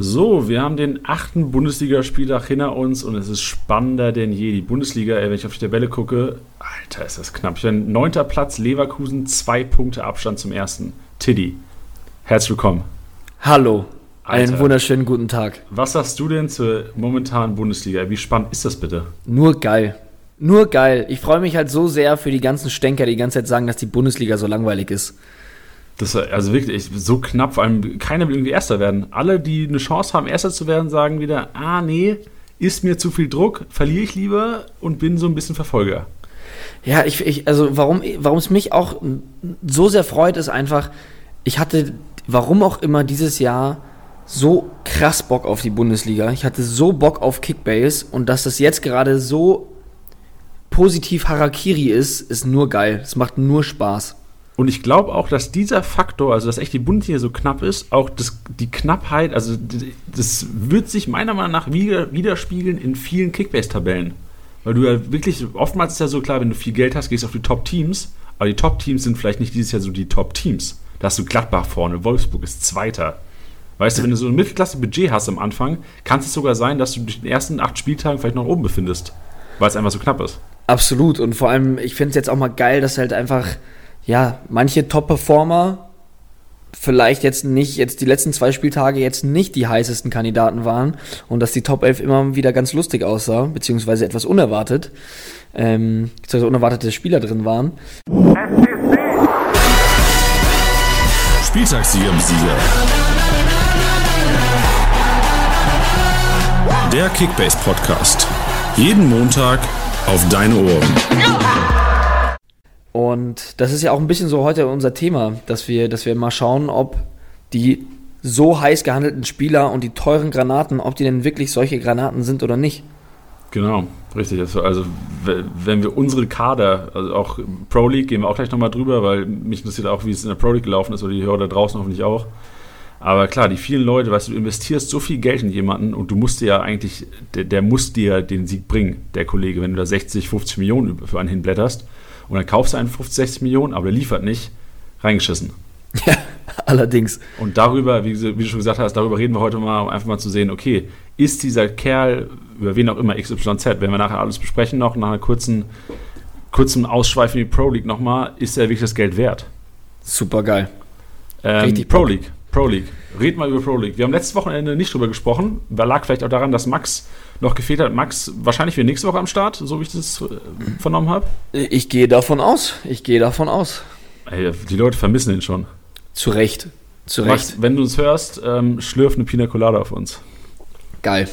So, wir haben den achten Bundesligaspieltag hinter uns und es ist spannender denn je. Die Bundesliga, ey, wenn ich auf die Tabelle gucke, Alter, ist das knapp. Ich bin neunter Platz, Leverkusen, zwei Punkte Abstand zum ersten. Tiddy, herzlich willkommen. Hallo, Alter. einen wunderschönen guten Tag. Was sagst du denn zur momentanen Bundesliga? Wie spannend ist das bitte? Nur geil. Nur geil. Ich freue mich halt so sehr für die ganzen Stänker, die die ganze Zeit sagen, dass die Bundesliga so langweilig ist. Das also wirklich so knapp, vor allem keiner will irgendwie Erster werden. Alle, die eine Chance haben, Erster zu werden, sagen wieder, ah nee, ist mir zu viel Druck, verliere ich lieber und bin so ein bisschen Verfolger. Ja, ich, ich also warum es mich auch so sehr freut, ist einfach, ich hatte, warum auch immer dieses Jahr so krass Bock auf die Bundesliga. Ich hatte so Bock auf Kickbase und dass das jetzt gerade so positiv Harakiri ist, ist nur geil. Es macht nur Spaß. Und ich glaube auch, dass dieser Faktor, also dass echt die Bundesliga so knapp ist, auch das, die Knappheit, also das wird sich meiner Meinung nach wieder, widerspiegeln in vielen Kickbase-Tabellen. Weil du ja wirklich, oftmals ist ja so klar, wenn du viel Geld hast, gehst du auf die Top-Teams, aber die Top-Teams sind vielleicht nicht dieses Jahr so die Top-Teams. Da hast du Gladbach vorne, Wolfsburg ist Zweiter. Weißt du, wenn du so ein Mittelklasse-Budget hast am Anfang, kann es sogar sein, dass du durch den ersten acht Spieltagen vielleicht noch oben befindest, weil es einfach so knapp ist. Absolut. Und vor allem, ich finde es jetzt auch mal geil, dass halt einfach ja, manche Top-Performer vielleicht jetzt nicht, jetzt die letzten zwei Spieltage jetzt nicht die heißesten Kandidaten waren und dass die Top 11 immer wieder ganz lustig aussah, beziehungsweise etwas unerwartet, ähm, beziehungsweise unerwartete Spieler drin waren. Spieltagssieger Sieger. Der Kickbase Podcast. Jeden Montag auf deine Ohren. Und das ist ja auch ein bisschen so heute unser Thema, dass wir, dass wir mal schauen, ob die so heiß gehandelten Spieler und die teuren Granaten, ob die denn wirklich solche Granaten sind oder nicht. Genau, richtig. Also, also wenn wir unsere Kader, also auch Pro League, gehen wir auch gleich nochmal drüber, weil mich interessiert auch, wie es in der Pro League gelaufen ist oder die Hörer da draußen hoffentlich auch. Aber klar, die vielen Leute, weißt du, du investierst so viel Geld in jemanden und du musst dir ja eigentlich, der, der muss dir den Sieg bringen, der Kollege, wenn du da 60, 50 Millionen für einen hinblätterst. Und dann kaufst du einen 50, 60 Millionen, aber der liefert nicht. Reingeschissen. Ja, allerdings. Und darüber, wie, wie, du schon gesagt hast, darüber reden wir heute mal, um einfach mal zu sehen, okay, ist dieser Kerl, über wen auch immer, XYZ, wenn wir nachher alles besprechen noch, nach einer kurzen, kurzen Ausschweif in die Pro League nochmal, ist er wirklich das Geld wert? Super geil. Ähm, Richtig Pro League. Pro League. Red mal über Pro League. Wir haben letztes Wochenende nicht drüber gesprochen. Da lag vielleicht auch daran, dass Max noch gefehlt hat. Max, wahrscheinlich wieder nächste Woche am Start, so wie ich das äh, vernommen habe. Ich gehe davon aus. Ich gehe davon aus. Ey, die Leute vermissen ihn schon. Zu Recht. Zu Recht. Max, wenn du uns hörst, ähm, schlürf eine Pina Colada auf uns. Geil.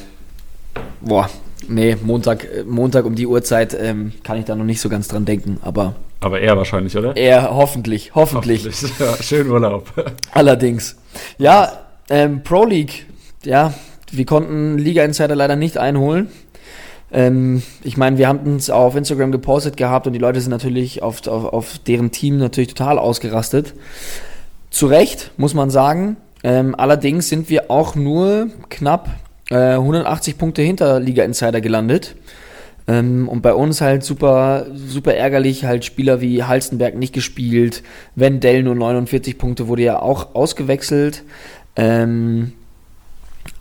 Boah, nee, Montag, äh, Montag um die Uhrzeit ähm, kann ich da noch nicht so ganz dran denken, aber. Aber er wahrscheinlich, oder? Er, hoffentlich, hoffentlich. hoffentlich. Ja, schönen Urlaub. Allerdings. Ja, ähm, Pro League, ja, wir konnten Liga Insider leider nicht einholen. Ähm, ich meine, wir haben es auf Instagram gepostet gehabt und die Leute sind natürlich auf, auf, auf deren Team natürlich total ausgerastet. Zu Recht, muss man sagen. Ähm, allerdings sind wir auch nur knapp äh, 180 Punkte hinter Liga Insider gelandet. Ähm, und bei uns halt super, super ärgerlich, halt Spieler wie Halstenberg nicht gespielt. Wendell nur 49 Punkte, wurde ja auch ausgewechselt. Ähm,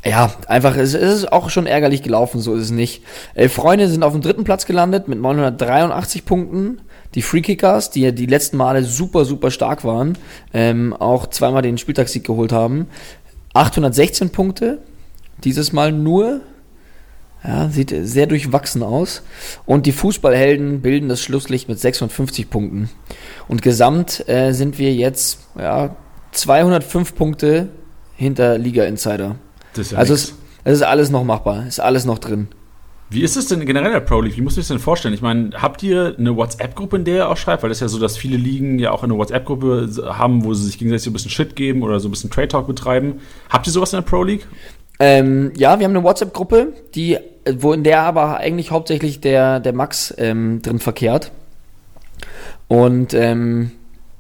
ja, einfach, es ist auch schon ärgerlich gelaufen, so ist es nicht. Elf Freunde sind auf dem dritten Platz gelandet mit 983 Punkten. Die Freekickers, die die letzten Male super, super stark waren, ähm, auch zweimal den Spieltagssieg geholt haben. 816 Punkte, dieses Mal nur. Ja, sieht sehr durchwachsen aus. Und die Fußballhelden bilden das Schlusslicht mit 56 Punkten. Und gesamt äh, sind wir jetzt ja, 205 Punkte hinter Liga Insider. Das ist ja also es, es, ist alles noch machbar, ist alles noch drin. Wie ist es denn generell der Pro League? Wie muss ich das denn vorstellen? Ich meine, habt ihr eine WhatsApp-Gruppe, in der ihr auch schreibt? Weil das ist ja so, dass viele Ligen ja auch eine WhatsApp-Gruppe haben, wo sie sich gegenseitig so ein bisschen Shit geben oder so ein bisschen Trade Talk betreiben. Habt ihr sowas in der Pro League? Ähm, ja, wir haben eine WhatsApp-Gruppe, die, wo in der aber eigentlich hauptsächlich der, der Max ähm, drin verkehrt. Und ähm,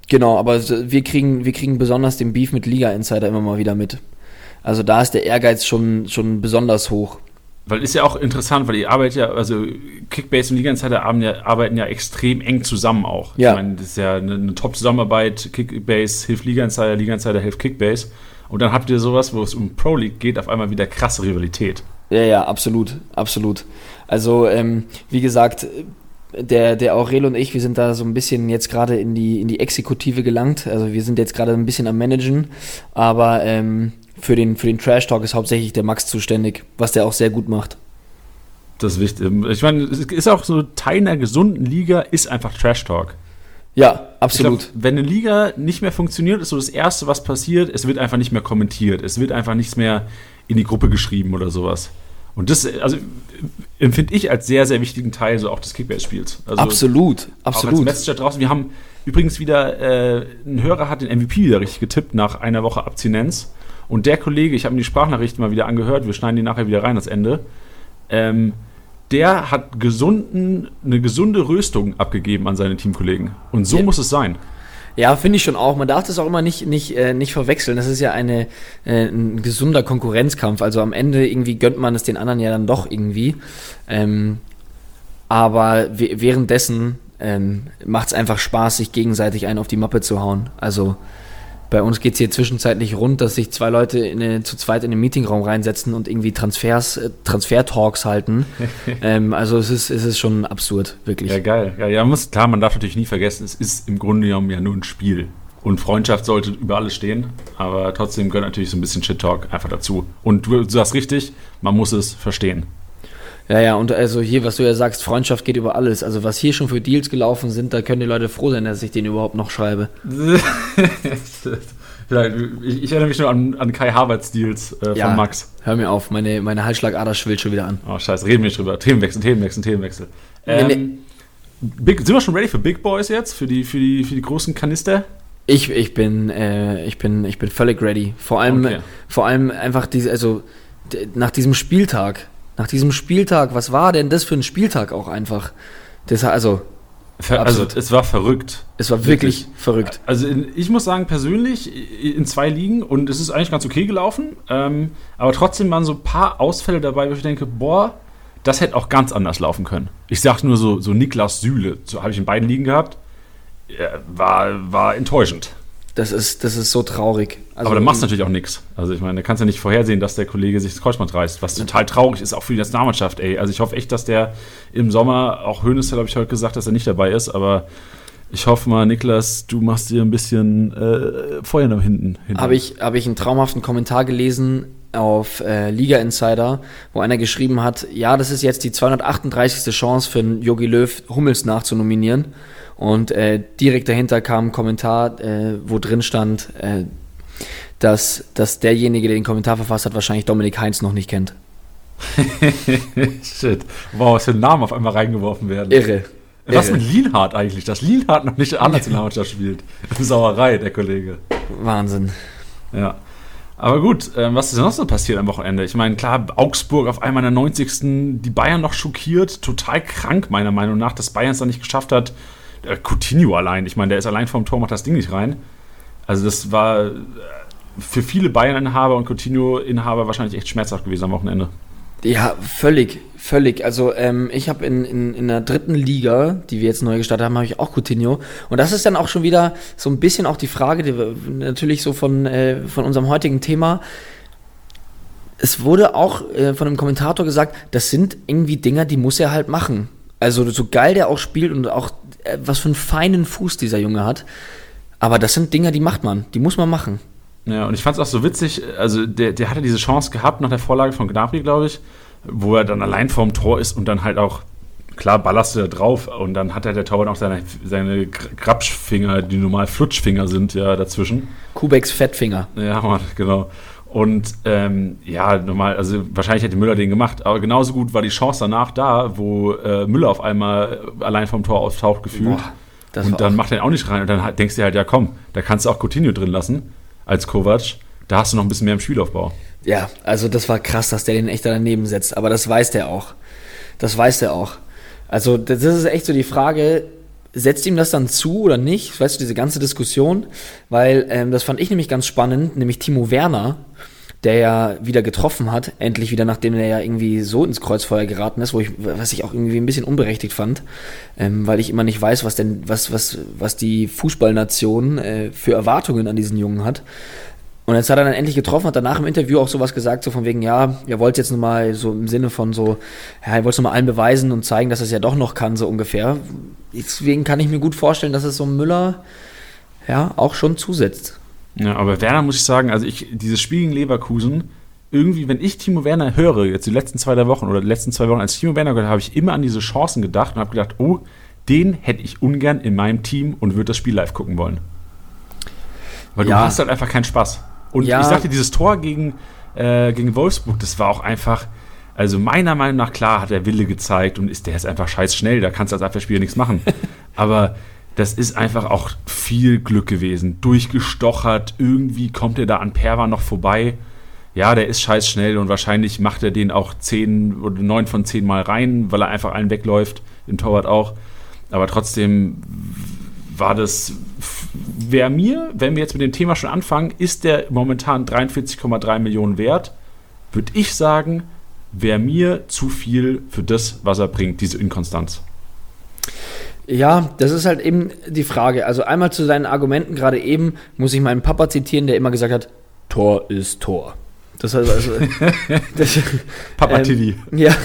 genau, aber wir kriegen, wir kriegen besonders den Beef mit Liga Insider immer mal wieder mit. Also da ist der Ehrgeiz schon, schon besonders hoch. Weil ist ja auch interessant, weil ihr arbeitet ja, also Kickbase und Liga Insider arbeiten ja, extrem eng zusammen auch. Ja. Ich meine, das ist ja eine, eine Top-Zusammenarbeit. Kickbase hilft Liga Insider, Liga Insider hilft Kickbase. Und dann habt ihr sowas, wo es um Pro League geht, auf einmal wieder krasse Rivalität. Ja, ja, absolut, absolut. Also, ähm, wie gesagt, der, der Aurel und ich, wir sind da so ein bisschen jetzt gerade in die, in die Exekutive gelangt. Also wir sind jetzt gerade ein bisschen am Managen, aber ähm, für den, für den Trash Talk ist hauptsächlich der Max zuständig, was der auch sehr gut macht. Das ist wichtig. Ich meine, es ist auch so Teil einer gesunden Liga ist einfach Trash Talk. Ja, absolut. glaub, wenn eine Liga nicht mehr funktioniert, ist so das Erste, was passiert, es wird einfach nicht mehr kommentiert. Es wird einfach nichts mehr in die Gruppe geschrieben oder sowas. Und das, also, empfinde ich als sehr, sehr wichtigen Teil so auch des Kickbase-Spiels. Also, absolut, Auch als absolut. Da draußen. Wir haben übrigens wieder, äh, ein Hörer hat den MVP wieder richtig getippt nach einer Woche Abstinenz. Und der Kollege, ich habe mir die Sprachnachrichten mal wieder angehört, wir schneiden die nachher wieder rein, das Ende. Ähm, der hat gesunden, eine gesunde Röstung abgegeben an seine Teamkollegen. Und so Ja. muss es sein. Ja, finde ich schon auch. Man darf das auch immer nicht, nicht, äh, nicht verwechseln. Das ist ja eine, äh, ein gesunder Konkurrenzkampf. Also am Ende irgendwie gönnt man es den anderen ja dann doch irgendwie. Ähm, aber währenddessen ähm, macht es einfach Spaß, sich gegenseitig einen auf die Mappe zu hauen. Also bei uns geht es hier zwischenzeitlich rund, dass sich zwei Leute in eine, zu zweit in den Meetingraum reinsetzen und irgendwie Transfers, äh, Transfer-Talks halten. ähm, also es ist, es ist schon absurd, wirklich. Ja, geil. Ja, ja, muss, klar, man darf natürlich nie vergessen, es ist im Grunde genommen ja nur ein Spiel. Und Freundschaft sollte über alles stehen, aber trotzdem gehört natürlich so ein bisschen Shit-Talk einfach dazu. Und du, du sagst richtig, man muss es verstehen. Ja, ja, und also hier, was du ja sagst, Freundschaft geht über alles. Also was hier schon für Deals gelaufen sind, da können die Leute froh sein, dass ich den überhaupt noch schreibe. Ich, ich erinnere mich nur an, an Kai Havertz Deals äh, Ja. von Max. Hör mir auf, meine, meine Halsschlagader schwillt schon wieder an. Oh, scheiße, reden wir nicht drüber. Themenwechsel, Themenwechsel, Themenwechsel. Nee, Ähm, nee. Big, sind wir schon ready für Big Boys jetzt? Für die, für die, für die großen Kanister? Ich, ich bin, äh, ich bin, ich bin völlig ready. Vor allem, Okay. vor allem einfach diese, also nach diesem Spieltag, nach diesem Spieltag, was war denn das für ein Spieltag auch einfach? Das, also, Ver also, es war verrückt. es war wirklich, verrückt. Also in, ich muss sagen, persönlich in zwei Ligen und es ist eigentlich ganz okay gelaufen, ähm, aber trotzdem waren so ein paar Ausfälle dabei, wo ich denke, boah, das hätte auch ganz anders laufen können. Ich sag nur so, so Niklas Süle, so habe ich in beiden Ligen gehabt, ja, war, war enttäuschend. Das ist, das ist so traurig. Also, aber da machst du natürlich auch nichts. Also ich meine, da kannst du ja nicht vorhersehen, dass der Kollege sich das Kreuzband reißt, was total traurig ist, auch für die Nationalmannschaft, ey. Also ich hoffe echt, dass der im Sommer, auch Hönes hat, habe ich heute gesagt, dass er nicht dabei ist, aber ich hoffe mal, Niklas, du machst dir ein bisschen äh, Feuer nach hinten. habe ich, habe ich einen traumhaften Kommentar gelesen auf äh, Liga Insider, wo einer geschrieben hat, ja, das ist jetzt die 238. Chance für einen Jogi Löw Hummels nachzunominieren. Und äh, direkt dahinter kam ein Kommentar, äh, wo drin stand, äh, dass, dass derjenige, der den Kommentar verfasst hat, wahrscheinlich Dominik Heinz noch nicht kennt. Shit. Wow, was für Namen auf einmal reingeworfen werden. Irre. Was Irre. mit Lienhardt eigentlich? Dass Lienhardt noch nicht in der Nationalmannschaft spielt. Sauerei, der Kollege. Wahnsinn. Ja. Aber gut, ähm, was ist denn noch so passiert am Wochenende? Ich meine, klar, Augsburg auf einmal in der 90. Die Bayern noch schockiert. Total krank, meiner Meinung nach, dass Bayern es dann nicht geschafft hat. Äh, Coutinho allein. Ich meine, der ist allein vom Tor, macht das Ding nicht rein. Also, das war äh, für viele Bayern-Inhaber und Coutinho-Inhaber wahrscheinlich echt schmerzhaft gewesen am Wochenende. Ja, völlig, völlig. Also ähm, ich habe in, in, in der dritten Liga, die wir jetzt neu gestartet haben, habe ich auch Coutinho. Und das ist dann auch schon wieder so ein bisschen auch die Frage, die wir, natürlich so von, äh, von unserem heutigen Thema. Es wurde auch äh, von einem Kommentator gesagt, das sind irgendwie Dinger, die muss er halt machen. Also so geil der auch spielt und auch was für einen feinen Fuß dieser Junge hat. Aber das sind Dinger, die macht man, die muss man machen. Ja, und ich fand es auch so witzig, also der, der hatte diese Chance gehabt nach der Vorlage von Gnabry, glaube ich, wo er dann allein vorm Tor ist und dann halt auch, klar, ballerst du da drauf und dann hat er der Torwart auch seine, seine Gr- Grapschfinger, die normal Flutschfinger sind, ja, dazwischen. Kubeks Fettfinger. Ja, Mann, genau. Und ähm, ja, normal, also wahrscheinlich hätte Müller den gemacht, aber genauso gut war die Chance danach da, wo äh, Müller auf einmal allein vom Tor auftaucht gefühlt. Boah, und dann macht er ihn auch nicht rein. Und dann denkst du dir halt, ja komm, da kannst du auch Coutinho drin lassen als Kovac. Da hast du noch ein bisschen mehr im Spielaufbau. Ja, also das war krass, dass der den echt da daneben setzt. Aber das weiß der auch. Das weiß der auch. Also das ist echt so die Frage, setzt ihm das dann zu oder nicht? Weißt du, diese ganze Diskussion. Weil ähm, das fand ich nämlich ganz spannend, nämlich Timo Werner. der ja wieder getroffen hat, endlich wieder, nachdem er ja irgendwie so ins Kreuzfeuer geraten ist, wo ich, was ich auch irgendwie ein bisschen unberechtigt fand, ähm, weil ich immer nicht weiß, was denn, was, was, was die Fußballnation äh, für Erwartungen an diesen Jungen hat. Und jetzt hat er dann endlich getroffen, hat danach im Interview auch sowas gesagt, so von wegen, ja, er wollte jetzt nochmal so im Sinne von so, ja, er wollte es nochmal allen beweisen und zeigen, dass er es ja doch noch kann, so ungefähr. Deswegen kann ich mir gut vorstellen, dass es so Müller ja auch schon zusetzt. Ja, aber Werner muss ich sagen, also ich, dieses Spiel gegen Leverkusen, irgendwie, wenn ich Timo Werner höre, jetzt die letzten zwei, drei Wochen oder die letzten zwei Wochen, als Timo Werner gehört habe ich immer an diese Chancen gedacht und habe gedacht, oh, den hätte ich ungern in meinem Team und würde das Spiel live gucken wollen. Weil ja. du hast halt einfach keinen Spaß. Und ja. ich sagte, dieses Tor gegen, äh, gegen Wolfsburg, das war auch einfach, also meiner Meinung nach, klar, hat er Wille gezeigt und ist der ist einfach scheiß schnell, da kannst du als Abwehrspieler nichts machen. Aber das ist einfach auch viel Glück gewesen. Durchgestochert, irgendwie kommt er da an Perwa noch vorbei. Ja, der ist scheiß schnell und wahrscheinlich macht er den auch 10 oder 9 von 10 Mal rein, weil er einfach allen wegläuft, im Torwart auch. Aber trotzdem war das, wäre mir, wenn wir jetzt mit dem Thema schon anfangen, ist der momentan 43,3 Millionen wert, würde ich sagen, wäre mir zu viel für das, was er bringt, diese Inkonstanz. Ja, das ist halt eben die Frage. Also einmal zu seinen Argumenten gerade eben muss ich meinen Papa zitieren, der immer gesagt hat, Tor ist Tor. Das heißt also, das, Papa ähm, Tilly. Ja.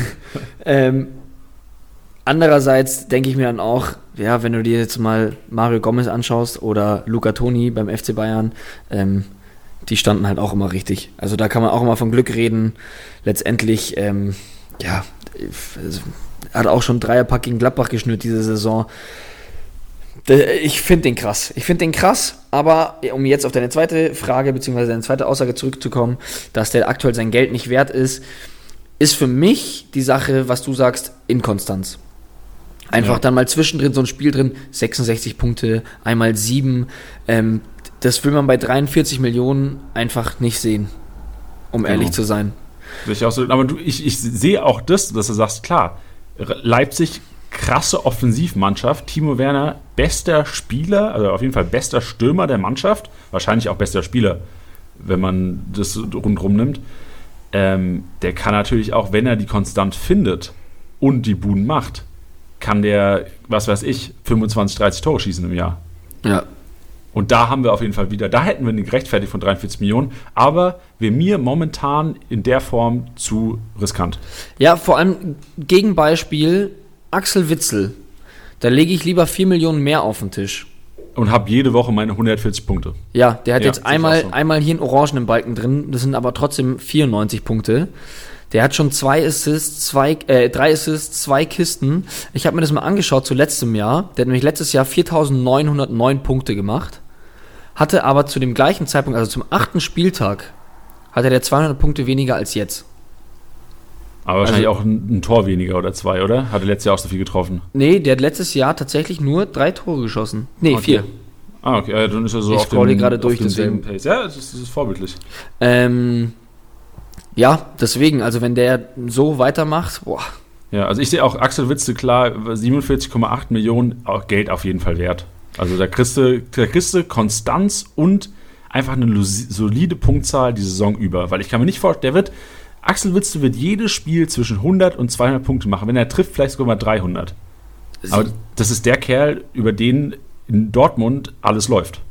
Ähm, andererseits denke ich mir dann auch, ja, wenn du dir jetzt mal Mario Gomez anschaust oder Luca Toni beim FC Bayern, ähm, die standen halt auch immer richtig. Also da kann man auch immer von Glück reden. Letztendlich, ähm, ja, also, hat auch schon Dreierpack gegen Gladbach geschnürt diese Saison. Ich finde den krass. Ich finde den krass, aber um jetzt auf deine zweite Frage bzw. deine zweite Aussage zurückzukommen, dass der aktuell sein Geld nicht wert ist, ist für mich die Sache, was du sagst, Inkonstanz. Einfach ja. dann mal zwischendrin so ein Spiel drin, 66 Punkte, einmal 7. Ähm, das will man bei 43 Millionen einfach nicht sehen, um genau. ehrlich zu sein. Ich auch so, aber du, ich, ich sehe auch das, dass du sagst, klar, Leipzig krasse Offensivmannschaft. Timo Werner, bester Spieler, also auf jeden Fall bester Stürmer der Mannschaft. Wahrscheinlich auch bester Spieler, wenn man das rundherum nimmt. Ähm, der kann natürlich auch, wenn er die konstant findet und die Buden macht, kann der, was weiß ich, 25, 30 Tore schießen im Jahr. Ja. Und da haben wir auf jeden Fall wieder, da hätten wir eine gerechtfertigt von 43 Millionen, aber wäre mir momentan in der Form zu riskant. Ja, vor allem Gegenbeispiel Axel Witzel. Da lege ich lieber 4 Millionen mehr auf den Tisch. Und habe jede Woche meine 140 Punkte. Ja, der hat ja, jetzt einmal, so. einmal hier einen orangenen Balken drin, das sind aber trotzdem 94 Punkte. Der hat schon zwei Assists, zwei, äh, drei Assists, zwei Kisten. Ich habe mir das mal angeschaut zu letztem Jahr. Der hat nämlich letztes Jahr 4.909 Punkte gemacht. Hatte aber zu dem gleichen Zeitpunkt, also zum achten Spieltag, hatte der 200 Punkte weniger als jetzt. Aber wahrscheinlich also, auch ein, ein, Tor weniger oder zwei, oder? Hatte letztes Jahr auch so viel getroffen? Nee, der hat letztes Jahr tatsächlich nur drei Tore geschossen. Nee, okay. vier. Ah, okay. Ja, dann ist er so ich auf dem, gerade durch, deswegen. Pace. Ja, das ist, das ist vorbildlich. Ähm, ja, deswegen, also wenn der so weitermacht, boah. Ja, also ich sehe auch Axel Witze klar, 47,8 Millionen auch Geld auf jeden Fall wert. Also da kriegst du, da kriegst du Konstanz und einfach eine solide Punktzahl die Saison über. Weil ich kann mir nicht vorstellen, der wird, Axel Witze wird jedes Spiel zwischen 100 und 200 Punkte machen. Wenn er trifft, vielleicht sogar mal 300. Aber das ist der Kerl, über den in Dortmund alles läuft.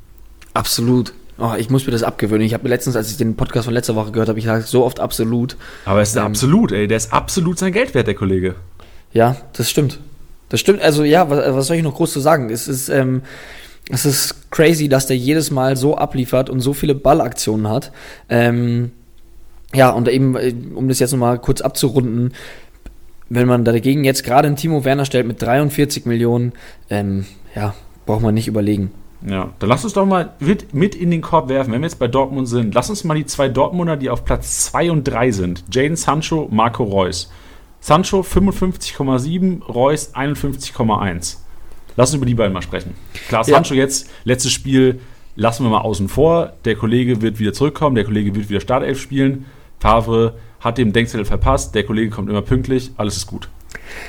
Absolut. Oh, ich muss mir das abgewöhnen. Ich habe mir letztens, als ich den Podcast von letzter Woche gehört habe, ich sage so oft absolut. Aber es ist ähm, absolut, ey. Der ist absolut sein Geld wert, der Kollege. Ja, das stimmt. Das stimmt. Also ja, was, was soll ich noch groß zu sagen? Es ist, ähm, es ist crazy, dass der jedes Mal so abliefert und so viele Ballaktionen hat. Ähm, ja, und eben, äh, um das jetzt nochmal kurz abzurunden, wenn man dagegen jetzt gerade einen Timo Werner stellt mit 43 Millionen, ähm, ja, braucht man nicht überlegen. Ja, dann lass uns doch mal mit, mit in den Korb werfen, wenn wir jetzt bei Dortmund sind. Lass uns mal die zwei Dortmunder, die auf Platz 2 und 3 sind. Jaden Sancho, Marco Reus. Sancho 55,7, Reus 51,1. Lass uns über die beiden mal sprechen. Klar, Sancho ja. jetzt, letztes Spiel, lassen wir mal außen vor. Der Kollege wird wieder zurückkommen, der Kollege wird wieder Startelf spielen. Favre hat dem Denkzettel verpasst, der Kollege kommt immer pünktlich, alles ist gut.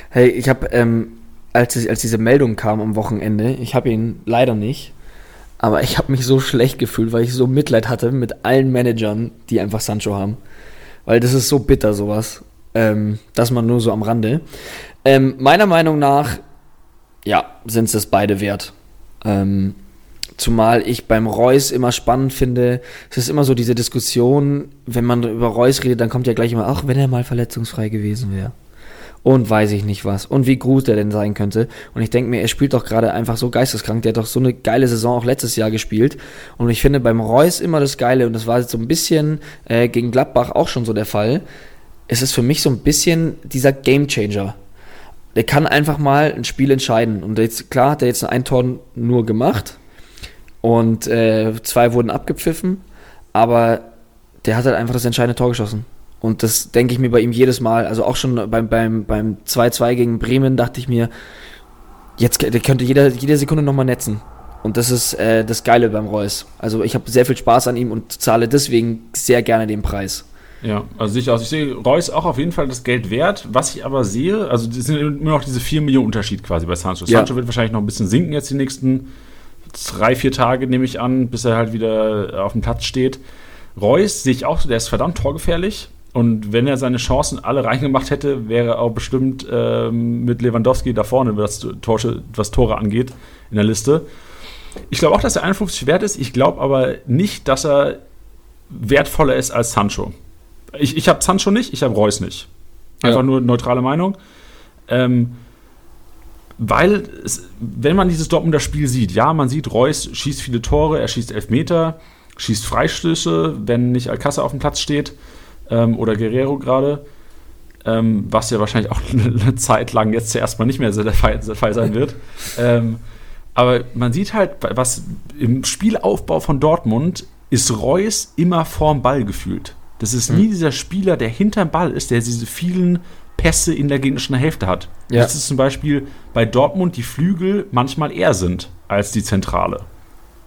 Hey, ich habe, ähm, als, als diese Meldung kam am Wochenende, ich habe ihn leider nicht, Aber ich habe mich so schlecht gefühlt, weil ich so Mitleid hatte mit allen Managern, die einfach Sancho haben. Weil das ist so bitter, sowas. Ähm, dass man nur so am Rande. Ähm, meiner Meinung nach, ja, sind es das beide wert. Ähm, zumal ich beim Reus immer spannend finde, es ist immer so diese Diskussion, wenn man über Reus redet, dann kommt ja gleich immer, ach, wenn er mal verletzungsfrei gewesen wäre und weiß ich nicht was und wie gut er denn sein könnte. Und ich denke mir, er spielt doch gerade einfach so geisteskrank. Der hat doch so eine geile Saison auch letztes Jahr gespielt. Und ich finde beim Reus immer das Geile, und das war jetzt so ein bisschen äh, gegen Gladbach auch schon so der Fall. Es ist für mich so ein bisschen dieser Gamechanger. Der kann einfach mal ein Spiel entscheiden. Und jetzt, klar, hat er jetzt ein Tor nur gemacht. Und äh, zwei wurden abgepfiffen. Aber der hat halt einfach das entscheidende Tor geschossen. Und das denke ich mir bei ihm jedes Mal. Also auch schon beim, beim, beim 2-2 gegen Bremen dachte ich mir, jetzt der könnte jeder, jede Sekunde nochmal netzen. Und das ist äh, das Geile beim Reus. Also ich habe sehr viel Spaß an ihm und zahle deswegen sehr gerne den Preis. Ja, also sicher aus. Ich sehe Reus auch auf jeden Fall das Geld wert. Was ich aber sehe, also das sind immer noch diese 4 Millionen Unterschied quasi bei Sancho. Ja. Sancho wird wahrscheinlich noch ein bisschen sinken jetzt die nächsten drei, vier Tage, nehme ich an, bis er halt wieder auf dem Platz steht. Reus sehe ich auch, der ist verdammt torgefährlich. Und wenn er seine Chancen alle reingemacht hätte, wäre er auch bestimmt ähm, mit Lewandowski da vorne, was, Tor, was Tore angeht, in der Liste. Ich glaube auch, dass er 51 wert ist. Ich glaube aber nicht, dass er wertvoller ist als Sancho. Ich, ich habe Sancho nicht, ich habe Reus nicht. Einfach ja. nur neutrale Meinung. Ähm, weil, es, wenn man dieses Dortmunder Spiel sieht, ja, man sieht, Reus schießt viele Tore, er schießt Elfmeter, schießt Freistöße, wenn nicht Alcázar auf dem Platz steht ähm, oder Guerrero gerade, ähm, was ja wahrscheinlich auch eine Zeit lang jetzt zuerst mal nicht mehr der Fall, der Fall sein wird. ähm, aber man sieht halt, was im Spielaufbau von Dortmund ist Reus immer vorm Ball gefühlt. Das ist nie mhm. dieser Spieler, der hinterm Ball ist, der diese vielen Pässe in der gegnerischen Hälfte hat. Ja. Das ist zum Beispiel bei Dortmund die Flügel manchmal eher sind als die Zentrale.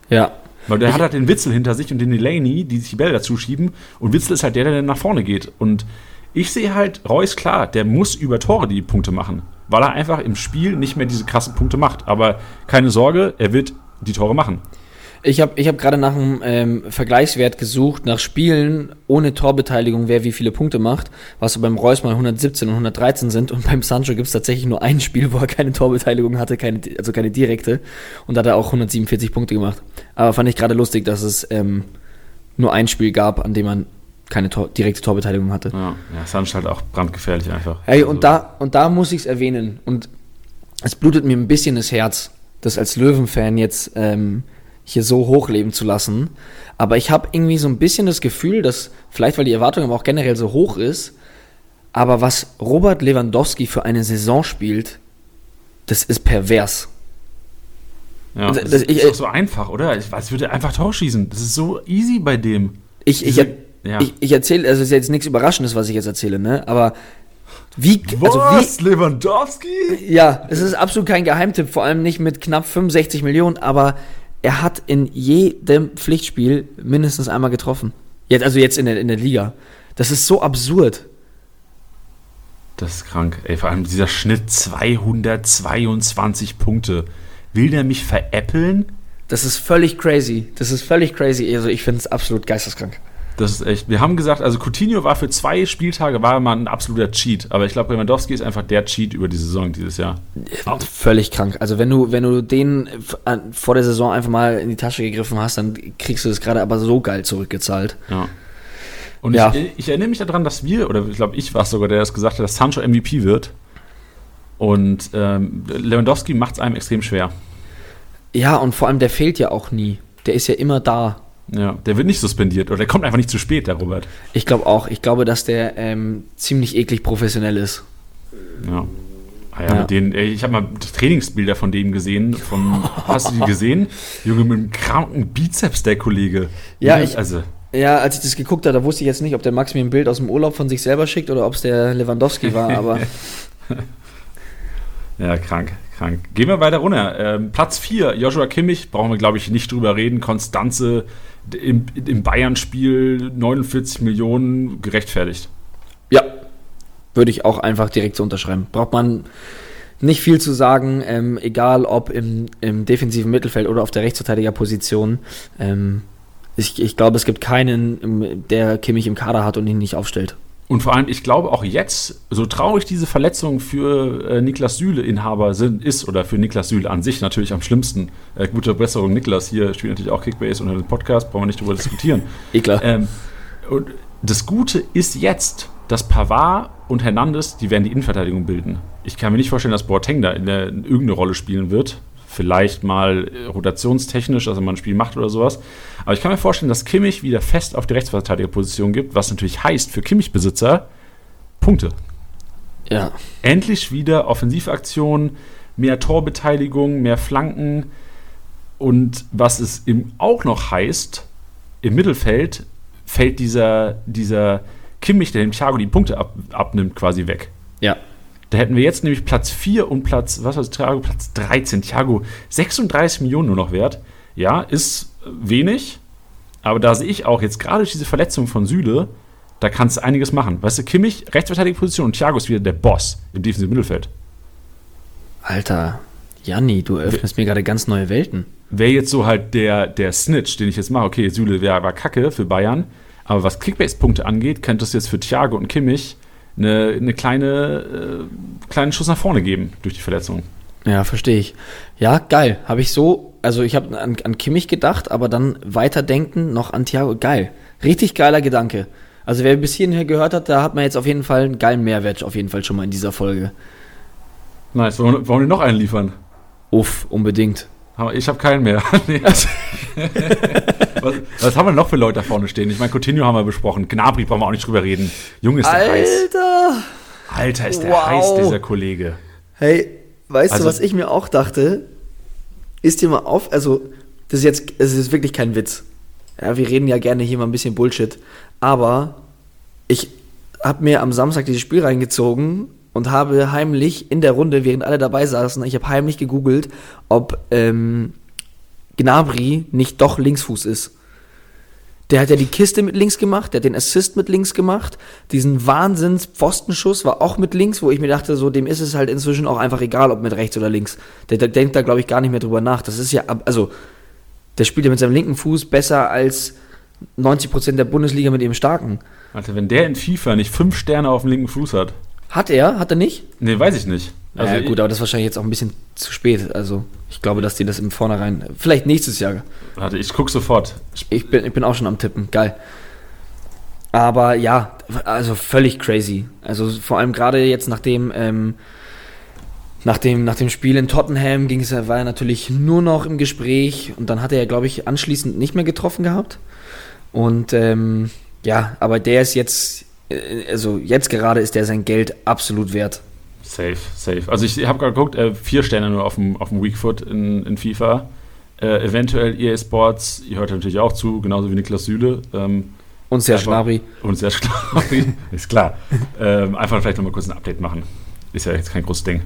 Ja. Weil der ich, hat halt den Witzel hinter sich und den Delaney, die sich die Bälle dazu schieben. Und Witzel ist halt der, der dann nach vorne geht. Und ich sehe halt, Reus, klar, der muss über Tore die Punkte machen. Weil er einfach im Spiel nicht mehr diese krassen Punkte macht. Aber keine Sorge, er wird die Tore machen. Ich habe ich hab gerade nach einem ähm, Vergleichswert gesucht, nach Spielen ohne Torbeteiligung, wer wie viele Punkte macht, was so beim Reus mal 117 und 113 sind. Und beim Sancho gibt es tatsächlich nur ein Spiel, wo er keine Torbeteiligung hatte, keine, also keine direkte. Und da hat er auch 147 Punkte gemacht. Aber fand ich gerade lustig, dass es ähm, nur ein Spiel gab, an dem man keine Tor, direkte Torbeteiligung hatte. Ja, ja Sancho halt auch brandgefährlich einfach. Hey, also. und, da, und da muss ich es erwähnen. Und es blutet mir ein bisschen das Herz, das als Löwenfan jetzt... Ähm, hier so hochleben zu lassen. Aber ich habe irgendwie so ein bisschen das Gefühl, dass vielleicht, weil die Erwartung aber auch generell so hoch ist, aber was Robert Lewandowski für eine Saison spielt, das ist pervers. Ja, das, das ist doch so einfach, oder? Ich weiß, würde einfach Tor schießen. Das ist so easy bei dem. Ich, ich, ja. ich, ich erzähle, also es ist jetzt nichts Überraschendes, was ich jetzt erzähle, ne? Aber wie, also Was? wie, Lewandowski? Ja, es ist absolut kein Geheimtipp, vor allem nicht mit knapp 65 Millionen, aber er hat in jedem Pflichtspiel mindestens einmal getroffen. Jetzt, also jetzt in der, in der Liga. Das ist so absurd. Das ist krank. Ey, vor allem dieser Schnitt 222 Punkte. Will der mich veräppeln? Das ist völlig crazy. Das ist völlig crazy. Also ich finde es absolut geisteskrank. Das ist echt. Wir haben gesagt, also Coutinho war für zwei Spieltage war mal ein absoluter Cheat, aber ich glaube, Lewandowski ist einfach der Cheat über die Saison dieses Jahr. Völlig krank. Also wenn du wenn du den vor der Saison einfach mal in die Tasche gegriffen hast, dann kriegst du das gerade aber so geil zurückgezahlt. Ja. Und ja. ich, ich, erinnere mich daran, dass wir, oder ich glaube, ich war es sogar, der das gesagt hat, dass Sancho MVP wird. Und ähm, Lewandowski macht es einem extrem schwer. Ja, und vor allem, der fehlt ja auch nie. Der ist ja immer da. Ja, der wird nicht suspendiert oder der kommt einfach nicht zu spät, der Robert. Ich glaube auch. Ich glaube, dass der ähm, ziemlich eklig professionell ist. Ja. Ah ja, ja. Den, ich habe mal Trainingsbilder von dem gesehen. Von, hast du die gesehen? Junge, mit einem kranken Bizeps, der Kollege. Ja, ich, also. Ja, als ich das geguckt habe, da wusste ich jetzt nicht, ob der Max mir ein Bild aus dem Urlaub von sich selber schickt oder ob es der Lewandowski war, aber. ja, krank krank. Gehen wir weiter runter. Ähm, Platz 4, Joshua Kimmich, brauchen wir, glaube ich, nicht drüber reden. Konstanze im, im Bayern-Spiel 49 Millionen gerechtfertigt. Ja, würde ich auch einfach direkt so unterschreiben. Braucht man nicht viel zu sagen, ähm, egal ob im, im defensiven Mittelfeld oder auf der Rechtsverteidigerposition. Ähm, ich, ich glaube, es gibt keinen, der Kimmich im Kader hat und ihn nicht aufstellt. Und vor allem, ich glaube auch jetzt, so traurig diese Verletzung für äh, Niklas Süle-Inhaber sind, ist, oder für Niklas Süle an sich natürlich am schlimmsten. Äh, gute Besserung, Niklas. Hier spielt natürlich auch Kickbase unter dem Podcast, brauchen wir nicht drüber diskutieren. eh klar. Ähm, und das Gute ist jetzt, dass Pavard und Hernandez, die werden die Innenverteidigung bilden. Ich kann mir nicht vorstellen, dass Boateng da in, der, in irgendeine Rolle spielen wird. Vielleicht mal äh, rotationstechnisch, dass er mal ein Spiel macht oder sowas. Aber ich kann mir vorstellen, dass Kimmich wieder fest auf die Rechtsverteidigerposition gibt, was natürlich heißt für Kimmich-Besitzer Punkte. Ja. Endlich wieder Offensivaktionen, mehr Torbeteiligung, mehr Flanken. Und was es eben auch noch heißt, im Mittelfeld fällt dieser, dieser Kimmich, der dem Thiago die Punkte ab, abnimmt, quasi weg. Ja. Da hätten wir jetzt nämlich Platz 4 und Platz, was war Thiago? Platz 13. Thiago 36 Millionen nur noch wert. Ja, ist wenig, aber da sehe ich auch jetzt gerade durch diese Verletzung von Süle, da kannst du einiges machen. Weißt du, Kimmich, rechtsverteidige Position und Thiago ist wieder der Boss im defensiven Mittelfeld. Alter, Janni, du öffnest mir gerade ganz neue Welten. Wäre jetzt so halt der, der Snitch, den ich jetzt mache, okay, Süle wär, war kacke für Bayern, aber was Kickbase-Punkte angeht, könnte es jetzt für Thiago und Kimmich eine, eine kleine, äh, kleinen Schuss nach vorne geben durch die Verletzung. Ja, verstehe ich. Ja, geil. Habe ich so, also ich habe an, an Kimmich gedacht, aber dann weiterdenken noch an Thiago. Geil. Richtig geiler Gedanke. Also wer bis hierhin gehört hat, da hat man jetzt auf jeden Fall einen geilen Mehrwert auf jeden Fall schon mal in dieser Folge. Nice. Wollen, wollen wir noch einen liefern? Uff, unbedingt. Aber Ich habe keinen mehr. Nee. was, was haben wir noch für Leute da vorne stehen? Ich meine, Coutinho haben wir besprochen. Gnabry brauchen wir auch nicht drüber reden. Junge, ist der heiß. Alter! Alter, ist der Wow. heiß, dieser Kollege. Hey, weißt Also- du, was ich mir auch dachte? Ist dir mal auf, also, das ist jetzt, es ist wirklich kein Witz. Ja, wir reden ja gerne hier mal ein bisschen Bullshit. Aber ich habe mir am Samstag dieses Spiel reingezogen und habe heimlich in der Runde, während alle dabei saßen, ich habe heimlich gegoogelt, ob ähm, Gnabry nicht doch Linksfuß ist. Der hat ja die Kiste mit links gemacht, der hat den Assist mit links gemacht. Diesen Wahnsinns Pfostenschuss war auch mit links, wo ich mir dachte, so dem ist es halt inzwischen auch einfach egal, ob mit rechts oder links. Der, der denkt da, glaube ich, gar nicht mehr drüber nach. Das ist ja, also, der spielt ja mit seinem linken Fuß besser als 90% der Bundesliga mit ihrem starken. Alter, wenn der in FIFA nicht fünf Sterne auf dem linken Fuß hat. Hat er? Hat er nicht? Nee, weiß ich nicht. Also gut, aber das ist wahrscheinlich jetzt auch ein bisschen zu spät. Also ich glaube, dass die das im Vornherein, vielleicht nächstes Jahr. Warte, ich guck sofort. Ich bin, ich bin auch schon am Tippen. Geil. Aber ja, also völlig crazy. Also vor allem gerade jetzt nach dem, ähm, nach dem, nach dem Spiel in Tottenham ging es, war er natürlich nur noch im Gespräch und dann hat er ja, glaube ich, anschließend nicht mehr getroffen gehabt. Und ähm, ja, aber der ist jetzt, äh, also jetzt gerade ist der sein Geld absolut wert. Safe, safe. Also ich habe gerade geguckt, äh, vier Sterne nur auf dem, auf dem Weakfoot in, in FIFA. Äh, eventuell EA Sports, ihr hört natürlich auch zu, genauso wie Niklas Süle. Ähm, Und Einfach- Gnabry. und sehr klar, ist klar. ähm, einfach vielleicht nochmal kurz ein Update machen. Ist ja jetzt kein großes Ding.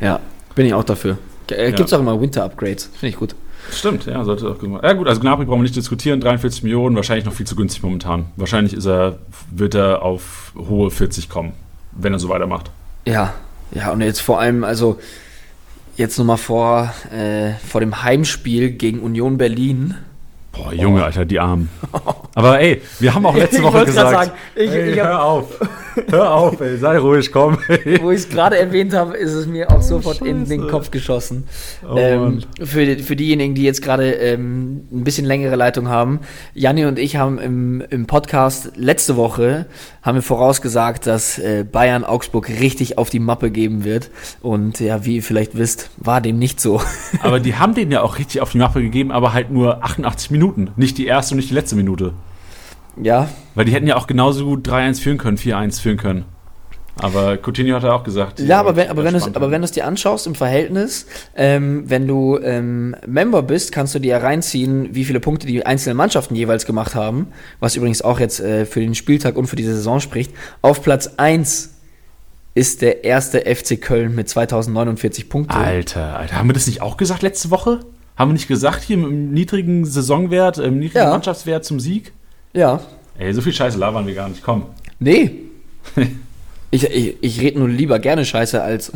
Ja, bin ich auch dafür. Äh, Ja. Gibt's auch immer Winter-Upgrades. Finde ich gut. Stimmt, ja, sollte auch gemacht. Ja gut, also Gnabry brauchen wir nicht diskutieren, 43 Millionen, wahrscheinlich noch viel zu günstig momentan. Wahrscheinlich ist er, wird er auf hohe 40 kommen, wenn er so weitermacht. Ja, ja, und jetzt vor allem, also jetzt nochmal vor, äh, vor dem Heimspiel gegen Union Berlin. Boah, Junge, Alter, die Armen. Aber ey, wir haben auch letzte Ich Woche grad gesagt, sagen, ich- ey, ich hab- hör auf, hör auf, ey, sei ruhig, komm. Wo ich es gerade erwähnt habe, ist es mir auch sofort in Scheiße. den Kopf geschossen. Oh, ähm, für, für diejenigen, die jetzt gerade ähm, ein bisschen längere Leitung haben, Janni und ich haben im, im Podcast letzte Woche haben wir vorausgesagt, dass äh, Bayern Augsburg richtig auf die Mappe geben wird. Und ja, wie ihr vielleicht wisst, war dem nicht so. aber die haben den ja auch richtig auf die Mappe gegeben, aber halt nur 88 Minuten, nicht die erste und nicht die letzte Minute. Ja, Weil die hätten ja auch genauso gut 3-1 führen können, 4-1 führen können. Aber Coutinho hat ja auch gesagt. Ja, aber wenn, aber, wenn du's, aber wenn du es dir anschaust im Verhältnis, ähm, wenn du ähm, Member bist, kannst du dir ja reinziehen, wie viele Punkte die einzelnen Mannschaften jeweils gemacht haben, was übrigens auch jetzt äh, für den Spieltag und für diese Saison spricht. Auf Platz 1 ist der erste FC Köln mit 2049 Punkten. Alter, Alter, haben wir das nicht auch gesagt letzte Woche? Haben wir nicht gesagt, hier mit dem niedrigen Saisonwert, im niedrigen Ja. Mannschaftswert zum Sieg? Ja. Ey, so viel Scheiße labern wir gar nicht, komm. Nee. Ich, ich, ich rede nur lieber gerne Scheiße als.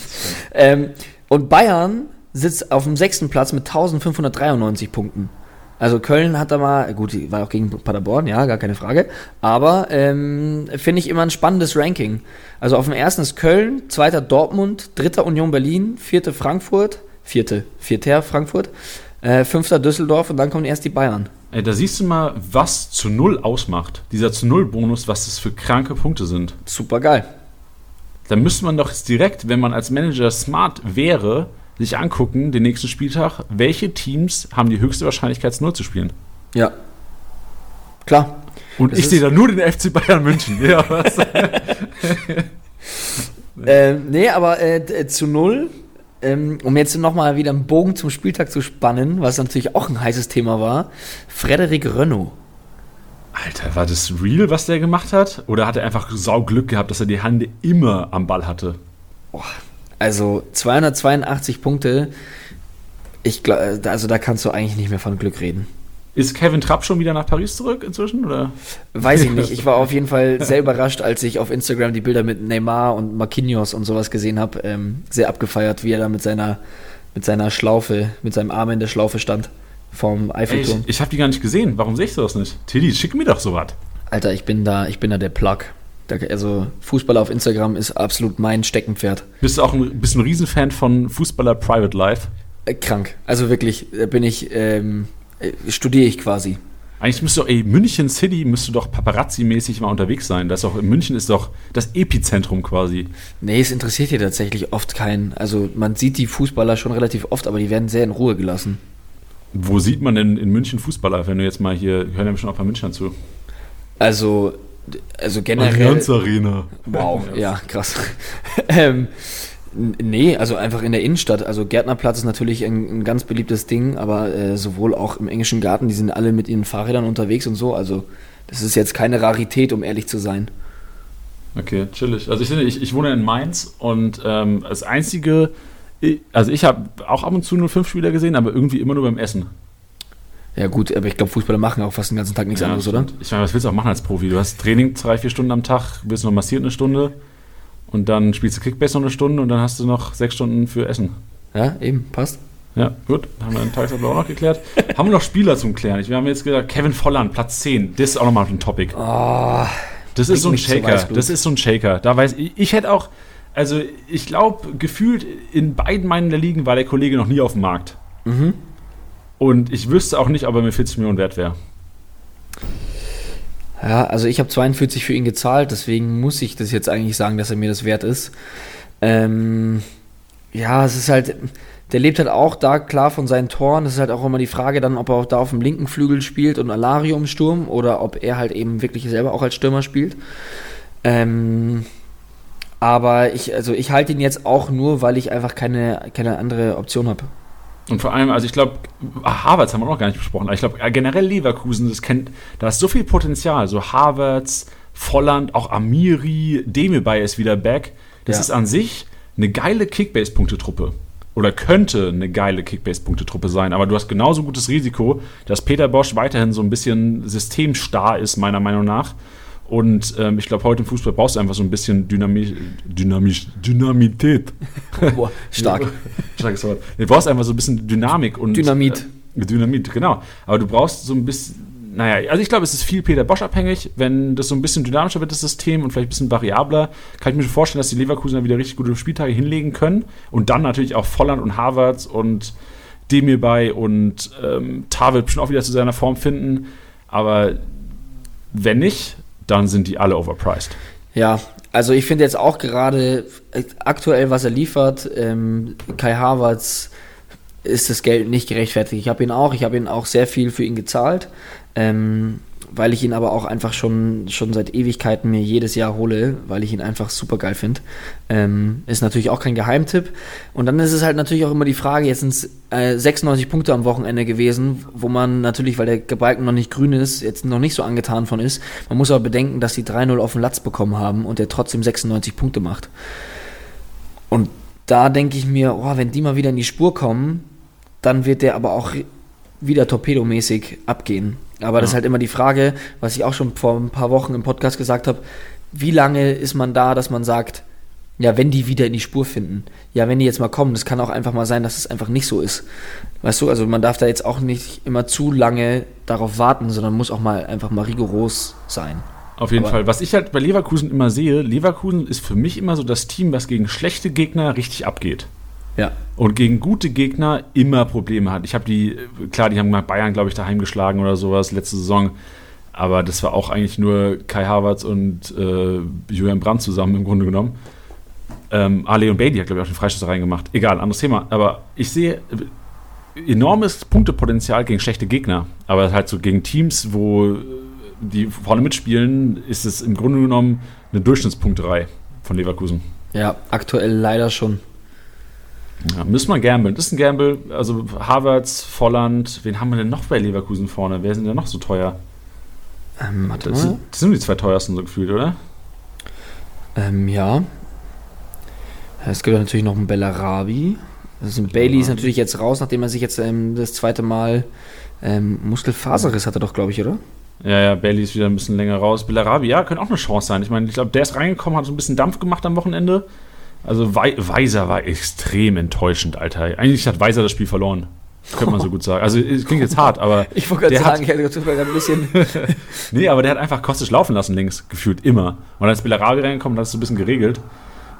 ähm, und Bayern sitzt auf dem sechsten Platz mit 1593 Punkten. Also Köln hat da mal, gut, die war auch gegen Paderborn, ja, gar keine Frage. Aber ähm, finde ich immer ein spannendes Ranking. Also auf dem ersten ist Köln, zweiter Dortmund, dritter Union Berlin, vierte Frankfurt, vierte, vierter Frankfurt, äh, fünfter Düsseldorf und dann kommen erst die Bayern. Ey, da siehst du mal, was zu Null ausmacht. Dieser zu Null Bonus, was das für kranke Punkte sind. Super geil. Da müsste man doch jetzt direkt, wenn man als Manager smart wäre, sich angucken, den nächsten Spieltag, welche Teams haben die höchste Wahrscheinlichkeit, zu Null zu spielen. Ja. Klar. Und Das ich sehe da nur den FC Bayern München. Ja, was? Äh, nee, aber äh, d- zu null, um jetzt nochmal wieder einen Bogen zum Spieltag zu spannen, was natürlich auch ein heißes Thema war, Frederik Renault. Alter, war das real, was der gemacht hat? Oder hat er einfach Sauglück gehabt, dass er die Hände immer am Ball hatte? Also 282 Punkte, ich glaube, also da kannst du eigentlich nicht mehr von Glück reden. Ist Kevin Trapp schon wieder nach Paris zurück inzwischen? Oder? Weiß ich nicht. Ich war auf jeden Fall sehr überrascht, als ich auf Instagram die Bilder mit Neymar und Marquinhos und sowas gesehen habe. Ähm, sehr abgefeiert, wie er da mit seiner, mit seiner Schlaufe, mit seinem Arm in der Schlaufe stand vom Ey, ich Eiffelturm. ich habe die gar nicht gesehen. Warum sehe ich sowas nicht? Tilly, schick mir doch sowas. Alter, ich bin da, ich bin da der Plug. Also Fußball auf Instagram ist absolut mein Steckenpferd. Bist du auch ein, bist ein Riesenfan von Fußballer Private Life? Äh, krank. Also wirklich, da bin ich, ähm, äh, studiere ich quasi. Eigentlich müsste doch, ey, München City müsste doch paparazzi-mäßig mal unterwegs sein. Das ist doch, München ist doch das Epizentrum quasi. Nee, es interessiert hier tatsächlich oft keinen. Also man sieht die Fußballer schon relativ oft, aber die werden sehr in Ruhe gelassen. Wo sieht man denn in München Fußballer, wenn du jetzt mal hier, hören ja schon auch ein paar Münchner zu. Also, also generell. Allianz Arena. Wow, ja, krass. ähm, nee, also einfach in der Innenstadt. Also Gärtnerplatz ist natürlich ein, ein ganz beliebtes Ding, aber äh, sowohl auch im englischen Garten, die sind alle mit ihren Fahrrädern unterwegs und so. Also das ist jetzt keine Rarität, um ehrlich zu sein. Okay, chillig. Also ich, ich, ich wohne in Mainz und ähm, das einzige, ich- also ich habe auch ab und zu nur fünf Spieler gesehen, aber irgendwie immer nur beim Essen. Ja gut, aber ich glaube, Fußballer machen auch fast den ganzen Tag nichts Ja, anderes, oder? Ich meine, was willst du auch machen als Profi? Du hast Training drei, vier Stunden am Tag, wirst noch massiert eine Stunde und dann spielst du Kickbase noch eine Stunde und dann hast du noch sechs Stunden für Essen. Ja, eben, passt. Ja, gut, haben wir den Tagesablauf auch noch geklärt. haben wir noch Spieler zum Klären? Ich, wir haben jetzt gesagt, Kevin Volland, Platz 10. Das ist auch nochmal ein Topic. Oh, Das ist so ein Shaker. Weißblut. Das ist so ein Shaker. Da weiß ich, ich hätte auch, also ich glaube, gefühlt in beiden meinen Ligen war der Kollege noch nie auf dem Markt. mhm. Und ich wüsste auch nicht, ob er mir 40 Millionen wert wäre. Ja, also ich habe 42 für ihn gezahlt, deswegen muss ich das jetzt eigentlich sagen, dass er mir das wert ist. Ähm, ja, es ist halt, der lebt halt auch da klar von seinen Toren. Es ist halt auch immer die Frage dann, ob er auch da auf dem linken Flügel spielt und Alario Sturm oder ob er halt eben wirklich selber auch als Stürmer spielt. Ähm, aber ich, also ich halte ihn jetzt auch nur, weil ich einfach keine, keine andere Option habe. Und vor allem, also ich glaube, Harvards haben wir noch gar nicht besprochen, aber ich glaube, generell Leverkusen, das kennt, da ist so viel Potenzial. So Harvards, Volland, auch Amiri, Demirbay ist wieder back. Das Ja. ist an sich eine geile Kickbase-Punktetruppe. Oder könnte eine geile Kickbase-Punktetruppe sein. Aber du hast genauso gutes Risiko, dass Peter Bosch weiterhin so ein bisschen systemstarr ist, meiner Meinung nach. Und ähm, ich glaube, heute im Fußball brauchst du einfach so ein bisschen Dynami Dynamisch, Dynamität. Boah, stark. Starkes Wort. Du brauchst einfach so ein bisschen Dynamik und. Dynamit. Äh, Dynamit, genau. Aber du brauchst so ein bisschen. Naja, also ich glaube, es ist viel Peter Bosch abhängig. Wenn das so ein bisschen dynamischer wird, das System, und vielleicht ein bisschen variabler, kann ich mir schon vorstellen, dass die Leverkusener wieder richtig gute Spieltage hinlegen können. Und dann natürlich auch Volland und Havertz und Demirbay und ähm, wird schon auch wieder zu seiner Form finden. Aber wenn nicht, dann sind die alle overpriced. Ja, also ich finde jetzt auch gerade äh, aktuell, was er liefert, ähm, Kai Havertz ist das Geld nicht gerechtfertigt. Ich habe ihn auch, ich habe ihn auch sehr viel für ihn gezahlt, ähm, weil ich ihn aber auch einfach schon, schon seit Ewigkeiten mir jedes Jahr hole, weil ich ihn einfach super geil finde. Ähm, ist natürlich auch kein Geheimtipp. Und dann ist es halt natürlich auch immer die Frage, jetzt sind es äh, 96 Punkte am Wochenende gewesen, wo man natürlich, weil der Gebalken noch nicht grün ist, jetzt noch nicht so angetan von ist. Man muss aber bedenken, dass die 3-0 auf den Latz bekommen haben und der trotzdem 96 Punkte macht. Und da denke ich mir, oh, wenn die mal wieder in die Spur kommen, dann wird der aber auch wieder torpedomäßig abgehen. Aber das ist Ja. halt immer die Frage, was ich auch schon vor ein paar Wochen im Podcast gesagt habe, wie lange ist man da, dass man sagt, ja, wenn die wieder in die Spur finden, ja, wenn die jetzt mal kommen, das kann auch einfach mal sein, dass es einfach nicht so ist. Weißt du, also man darf da jetzt auch nicht immer zu lange darauf warten, sondern muss auch mal einfach mal rigoros sein. Auf jeden Aber- Fall. Was ich halt bei Leverkusen immer sehe, Leverkusen ist für mich immer so das Team, was gegen schlechte Gegner richtig abgeht. Ja. Und gegen gute Gegner immer Probleme hat. Ich habe die, klar, die haben mal Bayern, glaube ich, daheim geschlagen oder sowas letzte Saison. Aber das war auch eigentlich nur Kai Havertz und äh, Julian Brandt zusammen im Grunde genommen. Ähm, Ale und Bailey hat, glaube ich, auch den Freistoß reingemacht. Egal, anderes Thema. Aber ich sehe enormes Punktepotenzial gegen schlechte Gegner. Aber halt so gegen Teams, wo die vorne mitspielen, ist es im Grunde genommen eine Durchschnittspunkterei von Leverkusen. Ja, aktuell leider schon. Ja, müssen wir gambeln. Das ist ein Gamble. Also Havertz, Volland, wen haben wir denn noch bei Leverkusen vorne? Wer sind denn noch so teuer? Ähm, warte Das sind, das sind die zwei teuersten so gefühlt, oder? Ähm, ja. Es gibt natürlich noch einen Bellarabi. Also Bailey ist natürlich jetzt raus, nachdem er sich jetzt ähm, das zweite Mal ähm, Muskelfaserriss hatte, doch, glaube ich, oder? Ja, ja, Bailey ist wieder ein bisschen länger raus. Bellarabi, ja, könnte auch eine Chance sein. Ich meine, ich glaube, der ist reingekommen, hat so ein bisschen Dampf gemacht am Wochenende. Also Wei- Weiser war extrem enttäuschend, Alter. Eigentlich hat Weiser das Spiel verloren. Könnte man so gut sagen. Also es klingt jetzt hart, aber Ich wollte gerade Der sagen, hat- ich hätte gerade ein bisschen. Nee, aber der hat einfach Kostic laufen lassen links, gefühlt immer. Und dann ist Bellarabi reingekommen, das ist so ein bisschen geregelt.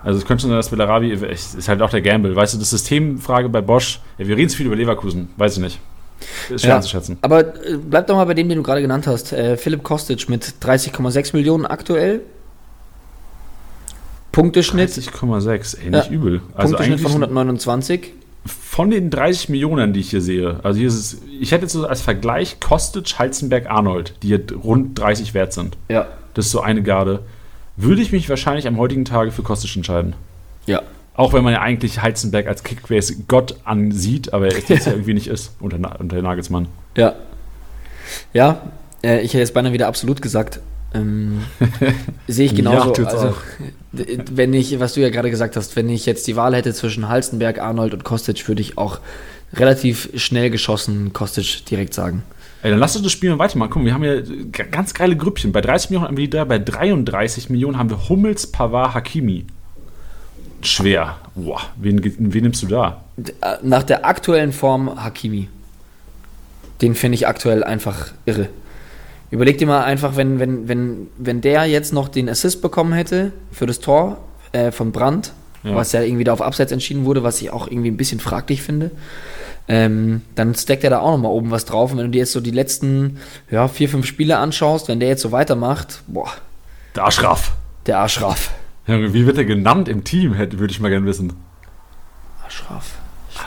Also es könnte schon sein, dass Bellarabi, ist halt auch der Gamble. Weißt du, das Systemfrage bei Bosch, ja, wir reden zu viel über Leverkusen, weiß ich nicht. Ist schwer Ja. einzuschätzen. Aber äh, bleib doch mal bei dem, den du gerade genannt hast. Äh, Philipp Kostic mit 30,6 Millionen aktuell. Punkteschnitt, 30,6, ey, nicht Ja. übel. Also Punkteschnitt von 129. von den 30 Millionen, die ich hier sehe, also hier ist es, ich hätte jetzt so als Vergleich Kostic, Heizenberg, Arnold, die hier rund 30 wert sind. Ja. Das ist so eine Garde. Würde ich mich wahrscheinlich am heutigen Tage für Kostic entscheiden. Ja. Auch wenn man ja eigentlich Heizenberg als Kickbase-Gott ansieht, aber er ist jetzt ja irgendwie nicht ist unter, Na- unter Nagelsmann. Ja. Ja, äh, ich hätte jetzt beinahe wieder absolut gesagt. Ähm, sehe ich genauso. Ja, tut's also, wenn ich, was du ja gerade gesagt hast, wenn ich jetzt die Wahl hätte zwischen Halstenberg, Arnold und Kostic, würde ich auch relativ schnell geschossen Kostic direkt sagen. Ey, dann lass uns das Spiel mal weitermachen. Guck mal, wir haben hier ganz geile Grüppchen. Bei 30 Millionen haben wir die da, bei 33 Millionen haben wir Hummels, Pavard, Hakimi. Schwer. Boah, wen, wen nimmst du da? Äh, Nach der aktuellen Form Hakimi. Den finde ich aktuell einfach irre. Überleg dir mal einfach, wenn, wenn, wenn, wenn der jetzt noch den Assist bekommen hätte für das Tor äh, von Brandt, Ja. was ja irgendwie da auf Abseits entschieden wurde, was ich auch irgendwie ein bisschen fraglich finde, ähm, dann steckt er da auch nochmal oben was drauf. Und wenn du dir jetzt so die letzten ja, vier, fünf Spiele anschaust, wenn der jetzt so weitermacht, boah, Der Aschraf. der Aschraf. Wie wird er genannt im Team? Hätte- Würde ich mal gerne wissen. Aschraf.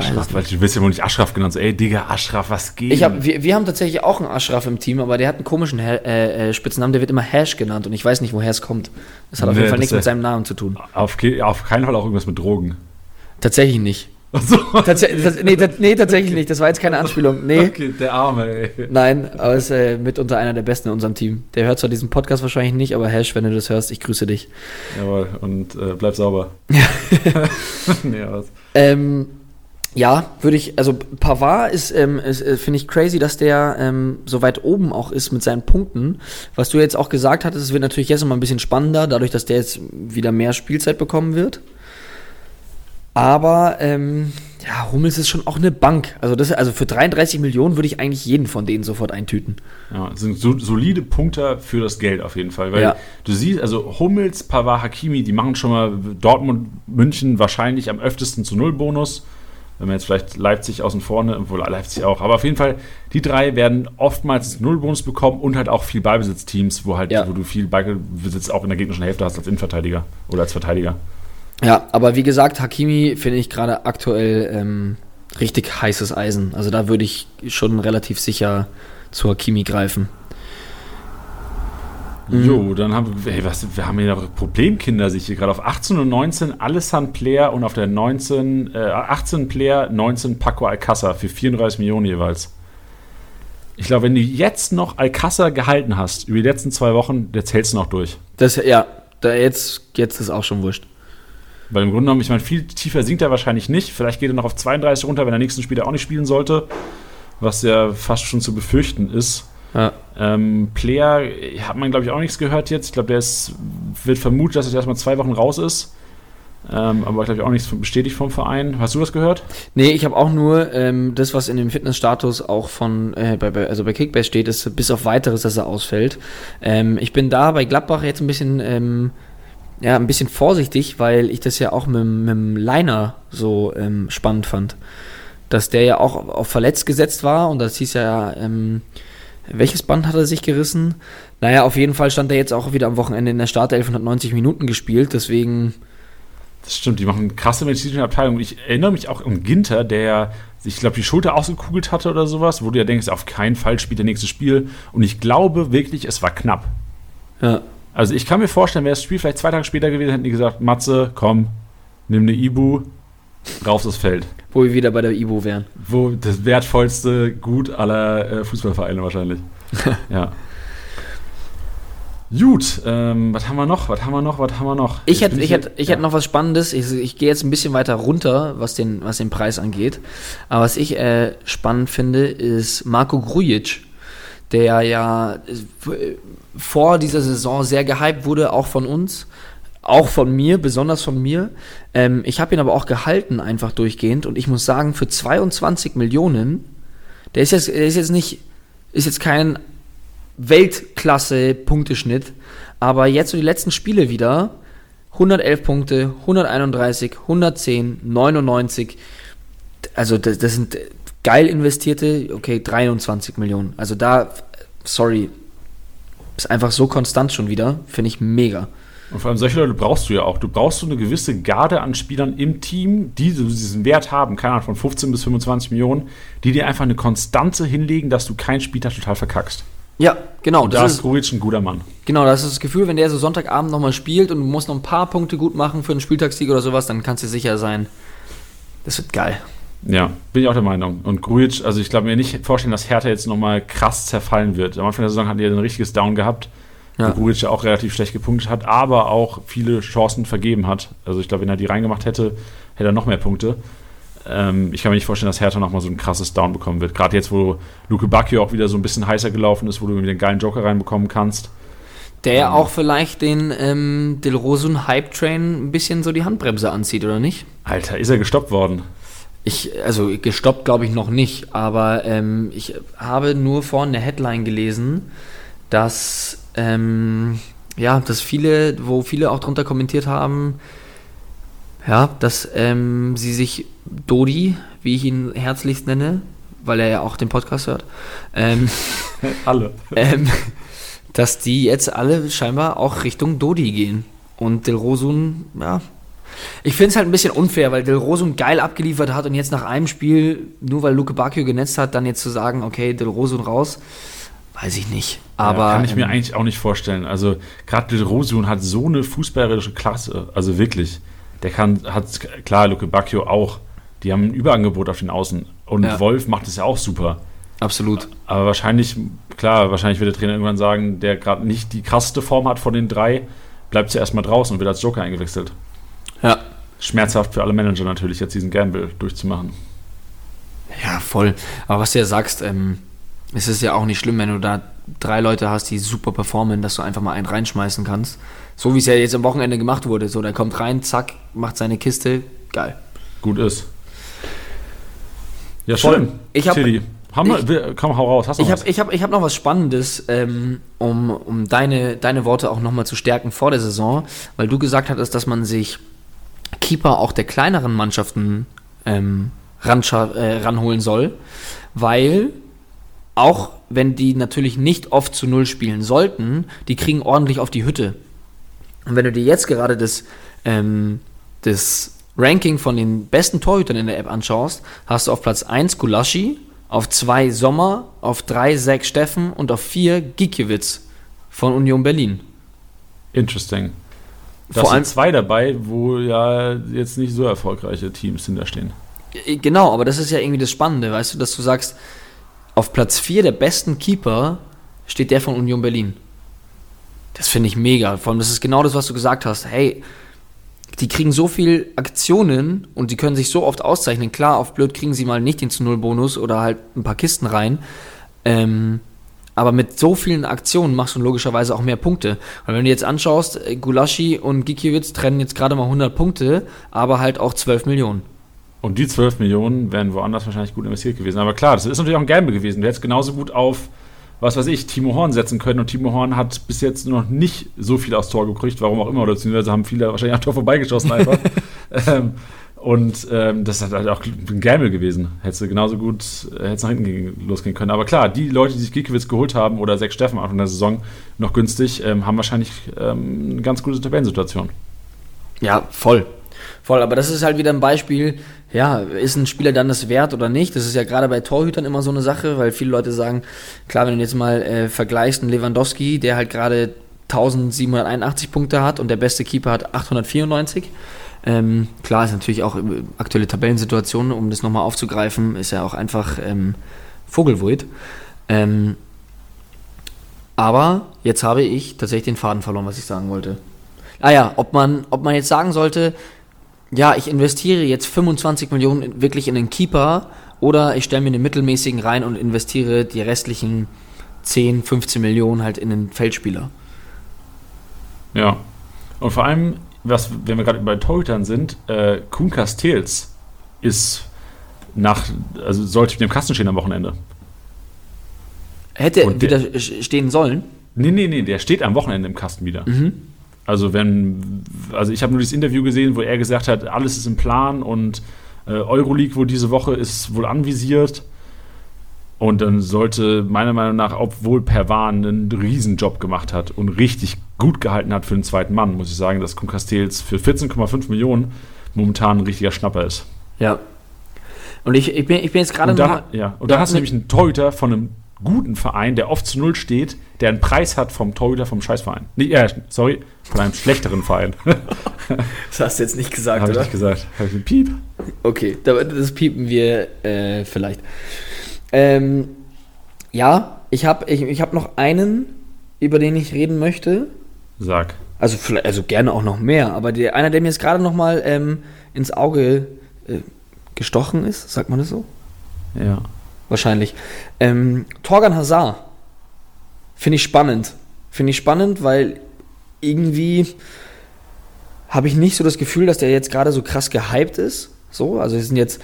Aschraf, weil du wirst ja wohl nicht Aschraf genannt. So, ey, Digga, Aschraf, was geht? Ich hab, wir, wir haben tatsächlich auch einen Aschraf im Team, aber der hat einen komischen äh, äh, Spitznamen, der wird immer Hash genannt und ich weiß nicht, woher es kommt. Das hat auf Nee, jeden Fall nichts mit seinem Namen zu tun. auf, auf keinen Fall auch irgendwas mit Drogen. Tatsächlich nicht. Achso. Tats nee, tats nee, tatsächlich nicht. Das war jetzt keine Anspielung. Nee. Okay, der Arme, ey. Nein, aber ist äh, mitunter einer der Besten in unserem Team. Der hört zwar diesen Podcast wahrscheinlich nicht, aber Hash, wenn du das hörst, ich grüße dich. Jawohl, und äh, bleib sauber. nee, was? Ähm, ja, würde ich, also Pavard ist, ähm, ist äh, finde ich crazy, dass der ähm, so weit oben auch ist mit seinen Punkten. Was du jetzt auch gesagt hattest, es wird natürlich jetzt nochmal ein bisschen spannender, dadurch, dass der jetzt wieder mehr Spielzeit bekommen wird. Aber ähm, ja, Hummels ist schon auch eine Bank. Also, das, also für 33 Millionen würde ich eigentlich jeden von denen sofort eintüten. Ja, das sind so, solide Punkte für das Geld auf jeden Fall. Weil Ja. du siehst, also Hummels, Pavard, Hakimi, die machen schon mal Dortmund, München wahrscheinlich am öftesten zu Null Bonus. Wenn man jetzt vielleicht Leipzig außen vor, ne, obwohl Leipzig auch. Aber auf jeden Fall, die drei werden oftmals Null Bonus bekommen und halt auch viel Ballbesitzteams, wo halt, Ja. wo du viel Ballbesitz auch in der gegnerischen Hälfte hast als Innenverteidiger oder als Verteidiger. Ja, aber wie gesagt, Hakimi finde ich gerade aktuell ähm, richtig heißes Eisen. Also da würde ich schon relativ sicher zu Hakimi greifen. Mhm. Jo, dann haben wir, ey, was, wir haben hier noch Problemkinder, sich hier gerade auf 18 und 19 Alessand Player und auf der 19, äh, 18 Player, 19 Paco Alcázar für 34 Millionen jeweils. Ich glaube, wenn du jetzt noch Alcázar gehalten hast, über die letzten zwei Wochen, jetzt hältst du noch durch. Das, ja, da jetzt, jetzt ist auch schon wurscht. Weil im Grunde genommen, ich meine, viel tiefer sinkt er wahrscheinlich nicht. Vielleicht geht er noch auf 32 runter, wenn er nächsten Spieler auch nicht spielen sollte. Was ja fast schon zu befürchten ist. Ja. Ähm, Player hat man, glaube ich, auch nichts gehört jetzt. Ich glaube, der ist, wird vermutet, dass er erstmal zwei Wochen raus ist. Ähm, aber glaube ich auch nichts bestätigt vom Verein. Hast du das gehört? Nee, ich habe auch nur ähm, das, was in dem Fitnessstatus auch von, äh, bei, bei, also bei Kickbase steht, ist bis auf weiteres, dass er ausfällt. Ähm, ich bin da bei Gladbach jetzt ein bisschen, ähm, ja, ein bisschen vorsichtig, weil ich das ja auch mit, mit dem Liner so ähm, spannend fand. Dass der ja auch auf verletzt gesetzt war und das hieß ja, ähm, welches Band hat er sich gerissen? Naja, auf jeden Fall stand er jetzt auch wieder am Wochenende in der Startelf und hat 90 Minuten gespielt, deswegen das stimmt, die machen krasse medizinische Abteilung. Ich erinnere mich auch an Ginter, der ich glaube, die Schulter ausgekugelt hatte oder sowas, wo du ja denkst, auf keinen Fall spielt der nächste Spiel. Und ich glaube wirklich, es war knapp. Ja. Also ich kann mir vorstellen, wäre das Spiel vielleicht zwei Tage später gewesen, hätten die gesagt, Matze, komm, nimm eine Ibu, raus das Feld. Wo wir wieder bei der Ibu wären. Wo das wertvollste Gut aller äh, Fußballvereine wahrscheinlich. ja. Gut, ähm, was haben wir noch? Was haben wir noch? Was haben wir noch? Ich hätte, ich ich ja. noch was Spannendes. Ich, ich gehe jetzt ein bisschen weiter runter, was den, was den Preis angeht. Aber was ich äh, spannend finde, ist Marco Grujic, der ja äh, vor dieser Saison sehr gehypt wurde, auch von uns, auch von mir, besonders von mir. Ähm, ich habe ihn aber auch gehalten, einfach durchgehend. Und ich muss sagen, für 22 Millionen, der ist jetzt, der ist jetzt nicht, ist jetzt kein Weltklasse-Punkteschnitt. Aber jetzt so die letzten Spiele wieder. 111 Punkte, 131, 110, 99. Also das, das sind geil investierte, okay, 23 Millionen. Also da, sorry, ist einfach so konstant schon wieder. Finde ich mega. Und vor allem solche Leute brauchst du ja auch. Du brauchst so eine gewisse Garde an Spielern im Team, die diesen Wert haben, keine Ahnung, von 15 bis 25 Millionen, die dir einfach eine Konstanze hinlegen, dass du keinen Spieltag total verkackst. Ja, genau. Und da ist Grujic ein guter Mann. Genau, das ist das Gefühl, wenn der so Sonntagabend nochmal spielt und du musst noch ein paar Punkte gut machen für einen Spieltagssieg oder sowas, dann kannst du sicher sein, das wird geil. Ja, bin ich auch der Meinung. Und Grujic, also ich glaube mir nicht vorstellen, dass Hertha jetzt nochmal krass zerfallen wird. Am Anfang der Saison hat er ein richtiges Down gehabt, ja. wo Grujic ja auch relativ schlecht gepunktet hat, aber auch viele Chancen vergeben hat. Also ich glaube, wenn er die reingemacht hätte, hätte er noch mehr Punkte. Ähm, ich kann mir nicht vorstellen, dass Hertha nochmal so ein krasses Down bekommen wird. Gerade jetzt, wo Luke Bacchio auch wieder so ein bisschen heißer gelaufen ist, wo du wieder einen geilen Joker reinbekommen kannst. Der ja ähm, auch vielleicht den ähm, Del Rosun Hype Train ein bisschen so die Handbremse anzieht, oder nicht? Alter, ist er gestoppt worden? Ich, also gestoppt glaube ich noch nicht, aber ähm, ich habe nur vorhin eine Headline gelesen, dass ähm, ja, dass viele, wo viele auch drunter kommentiert haben, ja, dass ähm, sie sich Dodi, wie ich ihn herzlichst nenne, weil er ja auch den Podcast hört, ähm, alle, ähm, dass die jetzt alle scheinbar auch Richtung Dodi gehen. Und Del Rosun, ja, ich finde es halt ein bisschen unfair, weil Del Rosun geil abgeliefert hat und jetzt nach einem Spiel, nur weil Luke Bacchio genetzt hat, dann jetzt zu sagen, okay, Del Rosun raus, weiß ich nicht. Aber ja, kann ich mir ähm, eigentlich auch nicht vorstellen. Also gerade Rosun hat so eine fußballerische Klasse, also wirklich der kann, hat, klar, Luke Bacchio auch, die haben ein Überangebot auf den Außen. Und ja. Wolf macht es ja auch super. Absolut. Aber wahrscheinlich, klar, wahrscheinlich wird der Trainer irgendwann sagen, der gerade nicht die krasseste Form hat von den drei, bleibt ja erstmal draußen und wird als Joker eingewechselt. Ja. Schmerzhaft für alle Manager natürlich, jetzt diesen Gamble durchzumachen. Ja, voll. Aber was du ja sagst, ähm, es ist ja auch nicht schlimm, wenn du da drei Leute hast, die super performen, dass du einfach mal einen reinschmeißen kannst. So wie es ja jetzt am Wochenende gemacht wurde. So, der kommt rein, zack, macht seine Kiste, geil. Gut ist. Ja, schön. Ich hab, Haben wir, komm, hau raus. Hast du ich habe ich hab, ich hab noch was Spannendes, ähm, um, um deine, deine Worte auch nochmal zu stärken vor der Saison, weil du gesagt hattest, dass man sich Keeper auch der kleineren Mannschaften ähm, ran, äh, ranholen soll, weil auch wenn die natürlich nicht oft zu Null spielen sollten, die kriegen ordentlich auf die Hütte. Und wenn du dir jetzt gerade das, ähm, das Ranking von den besten Torhütern in der App anschaust, hast du auf Platz 1 Gulaschi, auf 2 Sommer, auf 3 Zack Steffen und auf 4 Gikiewicz von Union Berlin. Interesting. Da sind zwei dabei, wo ja jetzt nicht so erfolgreiche Teams hinterstehen. Äh, genau, aber das ist ja irgendwie das Spannende, weißt du, dass du sagst, auf Platz 4 der besten Keeper steht der von Union Berlin. Das finde ich mega. Vor allem, das ist genau das, was du gesagt hast. Hey, die kriegen so viel Aktionen und die können sich so oft auszeichnen. Klar, auf blöd kriegen sie mal nicht den zu Null Bonus oder halt ein paar Kisten rein. Ähm, Aber mit so vielen Aktionen machst du logischerweise auch mehr Punkte. Weil wenn du jetzt anschaust, äh, Gulaschi und Gikiewicz trennen jetzt gerade mal 100 Punkte, aber halt auch 12 Millionen. Und die 12 Millionen wären woanders wahrscheinlich gut investiert gewesen. Aber klar, das ist natürlich auch ein Gamble gewesen. Du hättest genauso gut auf, was weiß ich, Timo Horn setzen können. Und Timo Horn hat bis jetzt noch nicht so viel aufs Tor gekriegt, warum auch immer. Oder beziehungsweise haben viele wahrscheinlich am Tor vorbeigeschossen einfach. ähm, und ähm, das ist halt auch ein Gamble gewesen. Hättest du genauso gut äh, hättest nach hinten gehen, losgehen können. Aber klar, die Leute, die sich Giekewitz geholt haben oder Sechs Steffen am Anfang der Saison noch günstig, ähm, haben wahrscheinlich ähm, eine ganz gute Tabellensituation. Ja, voll. Voll, aber das ist halt wieder ein Beispiel, ja, ist ein Spieler dann das wert oder nicht? Das ist ja gerade bei Torhütern immer so eine Sache, weil viele Leute sagen, klar, wenn du jetzt mal äh, vergleichst, einen Lewandowski, der halt gerade 1781 Punkte hat und der beste Keeper hat 894. Ähm, klar ist natürlich auch aktuelle Tabellensituation, um das nochmal aufzugreifen, ist ja auch einfach ähm, Vogelwuid. Ähm, aber jetzt habe ich tatsächlich den Faden verloren, was ich sagen wollte. Ah ja, ob man, ob man jetzt sagen sollte, ja, ich investiere jetzt 25 Millionen wirklich in den Keeper oder ich stelle mir einen mittelmäßigen rein und investiere die restlichen 10, 15 Millionen halt in den Feldspieler. Ja. Und vor allem, was, wenn wir gerade bei Torhütern sind, äh, Kuhn Castells ist nach, also sollte mit dem Kasten stehen am Wochenende. Hätte Und wieder stehen sollen? Nee, nee, nee, der steht am Wochenende im Kasten wieder. Mhm. Also wenn, also ich habe nur dieses Interview gesehen, wo er gesagt hat, alles ist im Plan und äh, Euroleague wohl diese Woche ist wohl anvisiert. Und dann sollte meiner Meinung nach, obwohl Perwan einen Riesenjob gemacht hat und richtig gut gehalten hat für den zweiten Mann, muss ich sagen, dass Castells für 14,5 Millionen momentan ein richtiger Schnapper ist. Ja. Und ich, ich, bin, ich bin jetzt gerade noch. Ja, und da hast du nämlich einen Torhüter von einem guten Verein, der oft zu Null steht, der einen Preis hat vom Torhüter vom Scheißverein. Nee, äh, sorry, von einem schlechteren Verein. das hast du jetzt nicht gesagt, Hab oder? Habe ich nicht gesagt. Habe ich einen Piep? Okay, das piepen wir äh, vielleicht. Ähm, ja, ich habe ich, ich hab noch einen, über den ich reden möchte. Sag. Also, also gerne auch noch mehr, aber der, einer, der mir jetzt gerade noch mal ähm, ins Auge äh, gestochen ist, sagt man das so? Ja. Wahrscheinlich. Ähm, Torgan Hazard. Finde ich spannend. Finde ich spannend, weil irgendwie habe ich nicht so das Gefühl, dass der jetzt gerade so krass gehypt ist. So, also es sind jetzt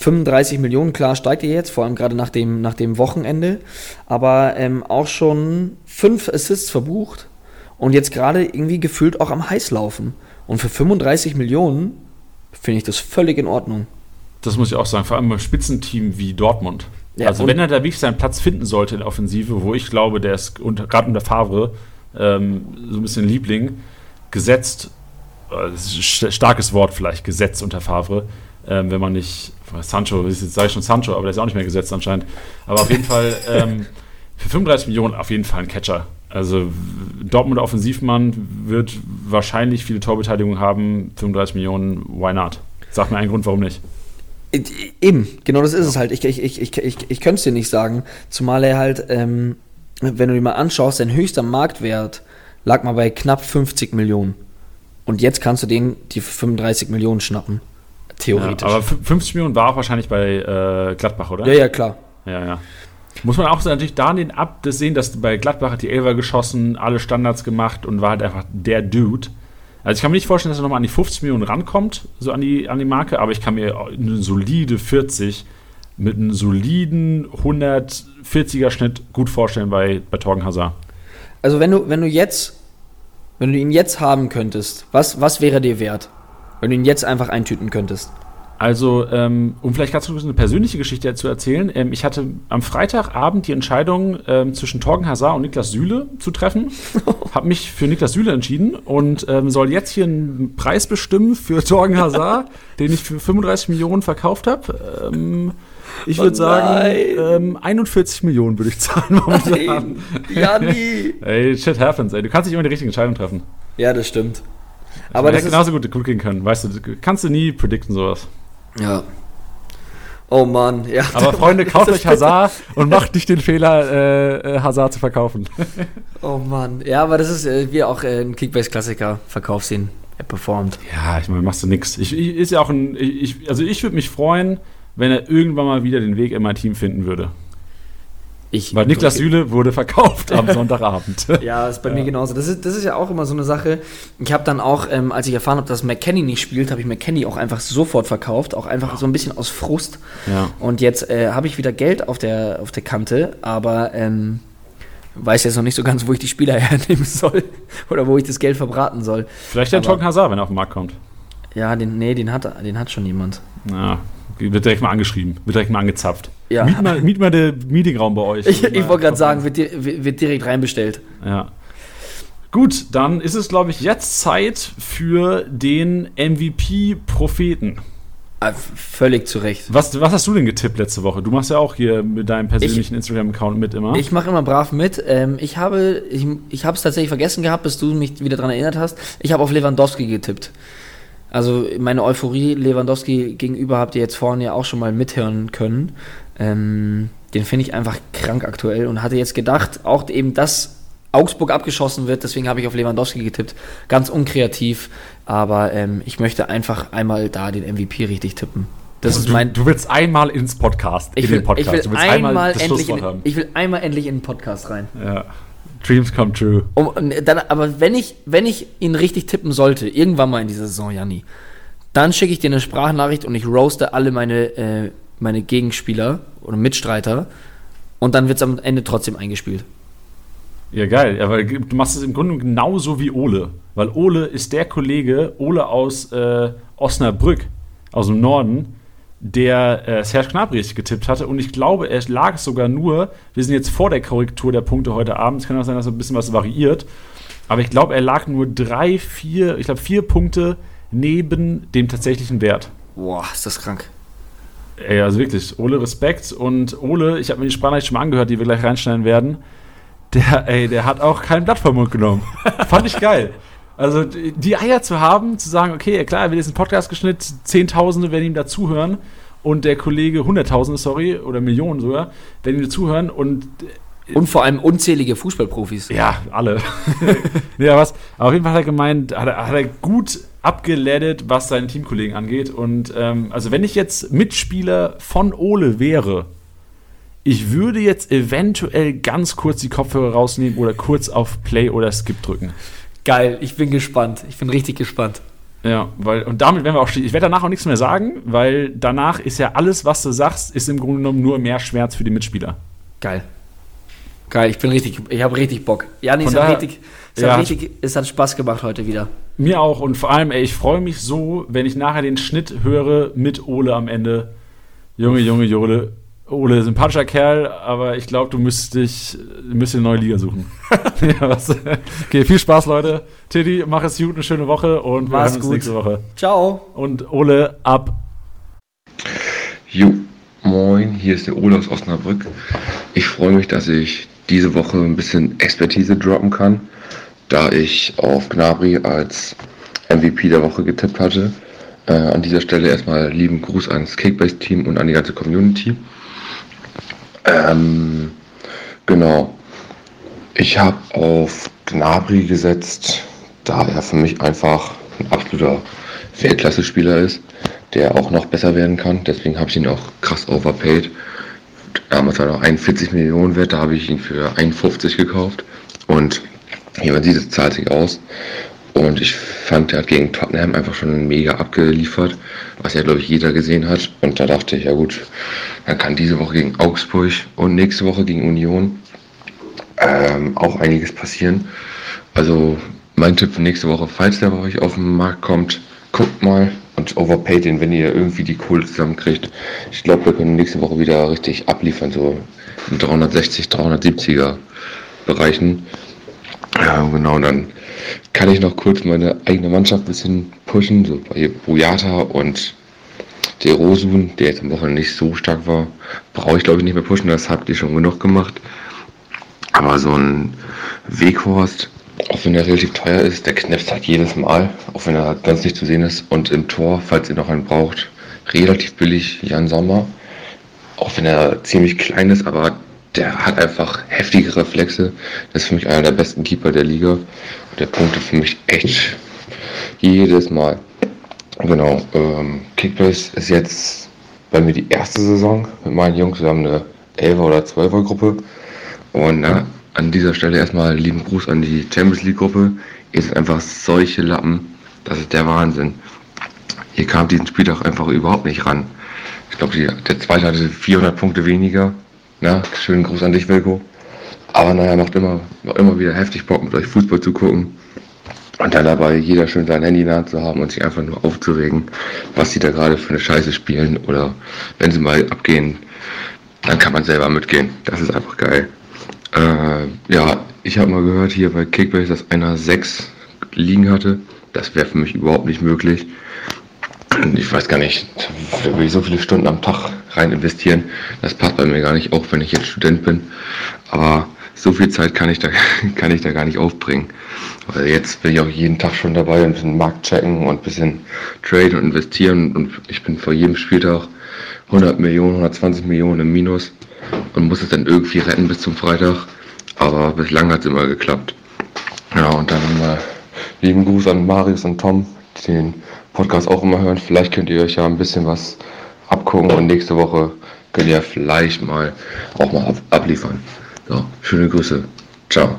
35 Millionen, klar steigt er jetzt, vor allem gerade nach dem, nach dem Wochenende, aber ähm, auch schon fünf Assists verbucht und jetzt gerade irgendwie gefühlt auch am Heiß laufen. Und für 35 Millionen finde ich das völlig in Ordnung. Das muss ich auch sagen, vor allem beim Spitzenteam wie Dortmund. Ja, also wenn er da wirklich seinen Platz finden sollte in der Offensive, wo ich glaube, der ist gerade unter Favre ähm, so ein bisschen Liebling, gesetzt, äh, starkes Wort vielleicht, gesetzt unter Favre, ähm, wenn man nicht, Sancho, jetzt sage ich schon Sancho, aber der ist auch nicht mehr gesetzt anscheinend. Aber auf jeden Fall ähm, für 35 Millionen auf jeden Fall ein Catcher. Also Dortmund Offensivmann wird wahrscheinlich viele Torbeteiligungen haben, 35 Millionen, why not? Sag mir einen Grund, warum nicht. Eben, genau das ist es halt. Ich, ich, ich, ich, ich, ich könnte es dir nicht sagen. Zumal er halt, ähm, wenn du dir mal anschaust, sein höchster Marktwert lag mal bei knapp 50 Millionen. Und jetzt kannst du den die 35 Millionen schnappen. Theoretisch. Ja, aber 50 Millionen war auch wahrscheinlich bei äh, Gladbach, oder? Ja, ja, klar. Ja, ja. Muss man auch natürlich da den ab das sehen, dass bei Gladbach hat die Elfer geschossen, alle Standards gemacht und war halt einfach der Dude. Also ich kann mir nicht vorstellen, dass er nochmal an die 50 Millionen rankommt, so an die, an die Marke, aber ich kann mir eine solide 40 mit einem soliden 140er Schnitt gut vorstellen bei, bei Torgen Hazard. Also wenn du, wenn du jetzt, wenn du ihn jetzt haben könntest, was, was wäre dir wert? Wenn du ihn jetzt einfach eintüten könntest? Also, ähm, um vielleicht ganz kurz eine persönliche Geschichte zu erzählen. Ähm, ich hatte am Freitagabend die Entscheidung ähm, zwischen Torgen Hazard und Niklas Süle zu treffen. habe mich für Niklas Süle entschieden und ähm, soll jetzt hier einen Preis bestimmen für Torgen Hazard, den ich für 35 Millionen verkauft habe. Ähm, ich würde oh sagen, 41 ähm, Millionen würde ich zahlen momentan. Janni! ey, shit happens, ey. Du kannst nicht immer die richtige Entscheidung treffen. Ja, das stimmt. Aber das hätte genauso gut, gut gehen können, weißt du, kannst du nie predikten sowas. Ja. Oh Mann, ja. Aber Freunde, kauft euch Hazard und macht nicht den Fehler, äh, äh Hazard zu verkaufen. oh Mann. Ja, aber das ist äh, wie auch äh, ein Kickbase-Klassiker. Verkaufst ihn. Er performt. Ja, ich meine, machst du nix. Ich, ich, ist ja auch ein. Ich, also ich würde mich freuen, wenn er irgendwann mal wieder den Weg in mein Team finden würde. Ich Weil Niklas Süle wurde verkauft am Sonntagabend. Ja, ist bei mir genauso. Das ist, das ist ja auch immer so eine Sache. Ich habe dann auch, ähm, als ich erfahren habe, dass McKenny nicht spielt, habe ich McKenny auch einfach sofort verkauft. Auch einfach so ein bisschen aus Frust. Ja. Und jetzt äh, habe ich wieder Geld auf der, auf der Kante, aber ähm, weiß jetzt noch nicht so ganz, wo ich die Spieler hernehmen soll. Oder wo ich das Geld verbraten soll. Vielleicht der Torgen Hazard, wenn er auf den Markt kommt. Ja, den, nee, den hat, den hat schon jemand. Ja, wird direkt mal angeschrieben, wird direkt mal angezapft. Ja. Miet mal, miet mal den Meetingraum bei euch. Ich, ich wollte gerade sagen, wird, wird direkt reinbestellt. Ja. Gut, dann ist es, glaube ich, jetzt Zeit für den MVP-Propheten. Ah, völlig zu Recht. Was, was hast du denn getippt letzte Woche? Du machst ja auch hier mit deinem persönlichen Instagram-Account mit immer. Ich mache immer brav mit. Ähm, ich habe ich, ich habe es tatsächlich vergessen gehabt, bis du mich wieder daran erinnert hast. Ich habe auf Lewandowski getippt. Also meine Euphorie Lewandowski gegenüber habt ihr jetzt vorhin ja auch schon mal mithören können. Ähm, den finde ich einfach krank aktuell und hatte jetzt gedacht, auch eben, dass Augsburg abgeschossen wird, deswegen habe ich auf Lewandowski getippt. Ganz unkreativ, aber ähm, ich möchte einfach einmal da den MVP richtig tippen. Das ist du, mein. du willst einmal ins Podcast, Ich in will, den Podcast. ich will du willst einmal endlich Schlusswort in, haben. ich will einmal endlich in den Podcast rein. Ja. Dreams come true. Um, dann, aber wenn ich, wenn ich ihn richtig tippen sollte, irgendwann mal in dieser Saison, Janni, dann schicke ich dir eine Sprachnachricht und ich roaste alle meine, äh, meine Gegenspieler oder Mitstreiter und dann wird es am Ende trotzdem eingespielt. Ja, geil. Ja, weil du machst es im Grunde genauso wie Ole. Weil Ole ist der Kollege, Ole aus äh, Osnabrück, aus dem Norden, der äh, Serge Gnabry richtig getippt hatte. Und ich glaube, er lag es sogar nur, wir sind jetzt vor der Korrektur der Punkte heute Abend, es kann auch sein, dass ein bisschen was variiert. Aber ich glaube, er lag nur drei, vier, ich glaube vier Punkte neben dem tatsächlichen Wert. Boah, ist das krank. Ey, also wirklich, Ole Respekt. Und Ole, ich habe mir die Sprachnachricht schon mal angehört, die wir gleich reinschneiden werden. Der, ey, der hat auch kein Blatt vom Mund genommen. Fand ich geil. Also die Eier zu haben, zu sagen, okay, klar, er will jetzt einen Podcast geschnitten, Zehntausende werden ihm dazuhören und der Kollege Hunderttausende, sorry, oder Millionen sogar, werden ihm dazuhören und Und vor allem unzählige Fußballprofis. ja, alle. ja, was? Aber auf jeden Fall hat er gemeint, hat er, hat er gut abgeleddet, was seine Teamkollegen angeht. Und ähm, also wenn ich jetzt Mitspieler von Ole wäre, ich würde jetzt eventuell ganz kurz die Kopfhörer rausnehmen oder kurz auf Play oder Skip drücken. Geil, ich bin gespannt. Ich bin richtig gespannt. Ja, weil, und damit werden wir auch, ich werde danach auch nichts mehr sagen, weil danach ist ja alles, was du sagst, ist im Grunde genommen nur mehr Schmerz für die Mitspieler. Geil. Geil, ich bin richtig, ich habe richtig Bock. Janni, Von es, hat daher- richtig, es, Ja. hat richtig, es hat Spaß gemacht heute wieder. Mir auch und vor allem, ey, ich freue mich so, wenn ich nachher den Schnitt höre mit Ole am Ende. Junge, Junge, Jole. Ole, sympathischer Kerl, aber ich glaube, du müsstest dich, du müsstest eine neue Liga suchen. ja, was? Okay, viel Spaß, Leute. Tiddy, mach es gut, eine schöne Woche und wir Mach's hören uns gut. nächste Woche. Ciao. Und Ole, ab. Jo, moin, hier ist der Ole aus Osnabrück. Ich freue mich, dass ich diese Woche ein bisschen Expertise droppen kann, da ich auf Gnabry als MVP der Woche getippt hatte. Äh, an dieser Stelle erstmal lieben Gruß ans Kickbase-Team und an die ganze Community. Ähm, genau. Ich habe auf Gnabry gesetzt, da er für mich einfach ein absoluter Weltklasse-Spieler ist, der auch noch besser werden kann. Deswegen habe ich ihn auch krass overpaid. Damals war er noch 41 Millionen wert, da habe ich ihn für 51 gekauft. Und man sieht, es zahlt sich aus. Und ich fand, er hat gegen Tottenham einfach schon mega abgeliefert, was ja, glaube ich, jeder gesehen hat. Und da dachte ich, ja gut, dann kann diese Woche gegen Augsburg und nächste Woche gegen Union ähm, auch einiges passieren. Also mein Tipp für nächste Woche, falls der bei euch auf den Markt kommt, guckt mal und overpaid den, wenn ihr irgendwie die Kohle zusammenkriegt. Ich glaube, wir können nächste Woche wieder richtig abliefern, so in 360, 370er Bereichen. Ja, genau, dann kann ich noch kurz meine eigene Mannschaft ein bisschen pushen, so bei Boyata und der Rosun, der jetzt am Wochenende nicht so stark war, brauche ich glaube ich nicht mehr pushen, das habt ihr schon genug gemacht. Aber so ein Weghorst, auch wenn er relativ teuer ist, der knipst halt jedes Mal, auch wenn er ganz nicht zu sehen ist. Und im Tor, falls ihr noch einen braucht, relativ billig Jan Sommer. Auch wenn er ziemlich klein ist, aber der hat einfach heftige Reflexe. Das ist für mich einer der besten Keeper der Liga. Und der punktet für mich echt jedes Mal. Genau, ähm, Kickbase ist jetzt bei mir die erste Saison mit meinen Jungs. Wir haben eine 11er oder 12er Gruppe. Und na, an dieser Stelle erstmal lieben Gruß an die Champions League Gruppe. Ihr seid einfach solche Lappen. Das ist der Wahnsinn. Ihr kam diesen Spieltag einfach überhaupt nicht ran. Ich glaube, der zweite hatte 400 Punkte weniger. Na, schönen Gruß an dich, Wilko. Aber naja, macht immer, macht immer wieder heftig Bock, mit euch Fußball zu gucken. Und dann dabei jeder schön sein Handy Hand zu haben und sich einfach nur aufzuregen, was sie da gerade für eine Scheiße spielen. Oder wenn sie mal abgehen, dann kann man selber mitgehen. Das ist einfach geil. Äh, ja, ich habe mal gehört hier bei Kickbase, dass einer sechs liegen hatte. Das wäre für mich überhaupt nicht möglich. Ich weiß gar nicht, da will ich so viele Stunden am Tag rein investieren. Das passt bei mir gar nicht, auch wenn ich jetzt Student bin. Aber so viel Zeit kann ich da, kann ich da gar nicht aufbringen. Weil jetzt bin ich auch jeden Tag schon dabei, ein bisschen Markt checken und ein bisschen traden und investieren. Und ich bin vor jedem Spieltag 100 Millionen, 120 Millionen im Minus und muss es dann irgendwie retten bis zum Freitag. Aber bislang hat es immer geklappt. Ja, und dann äh, lieben Gruß an Marius und Tom, den Podcast auch immer hören. Vielleicht könnt ihr euch ja ein bisschen was abgucken und nächste Woche könnt ihr vielleicht mal auch mal ab abliefern. So, schöne Grüße. Ciao.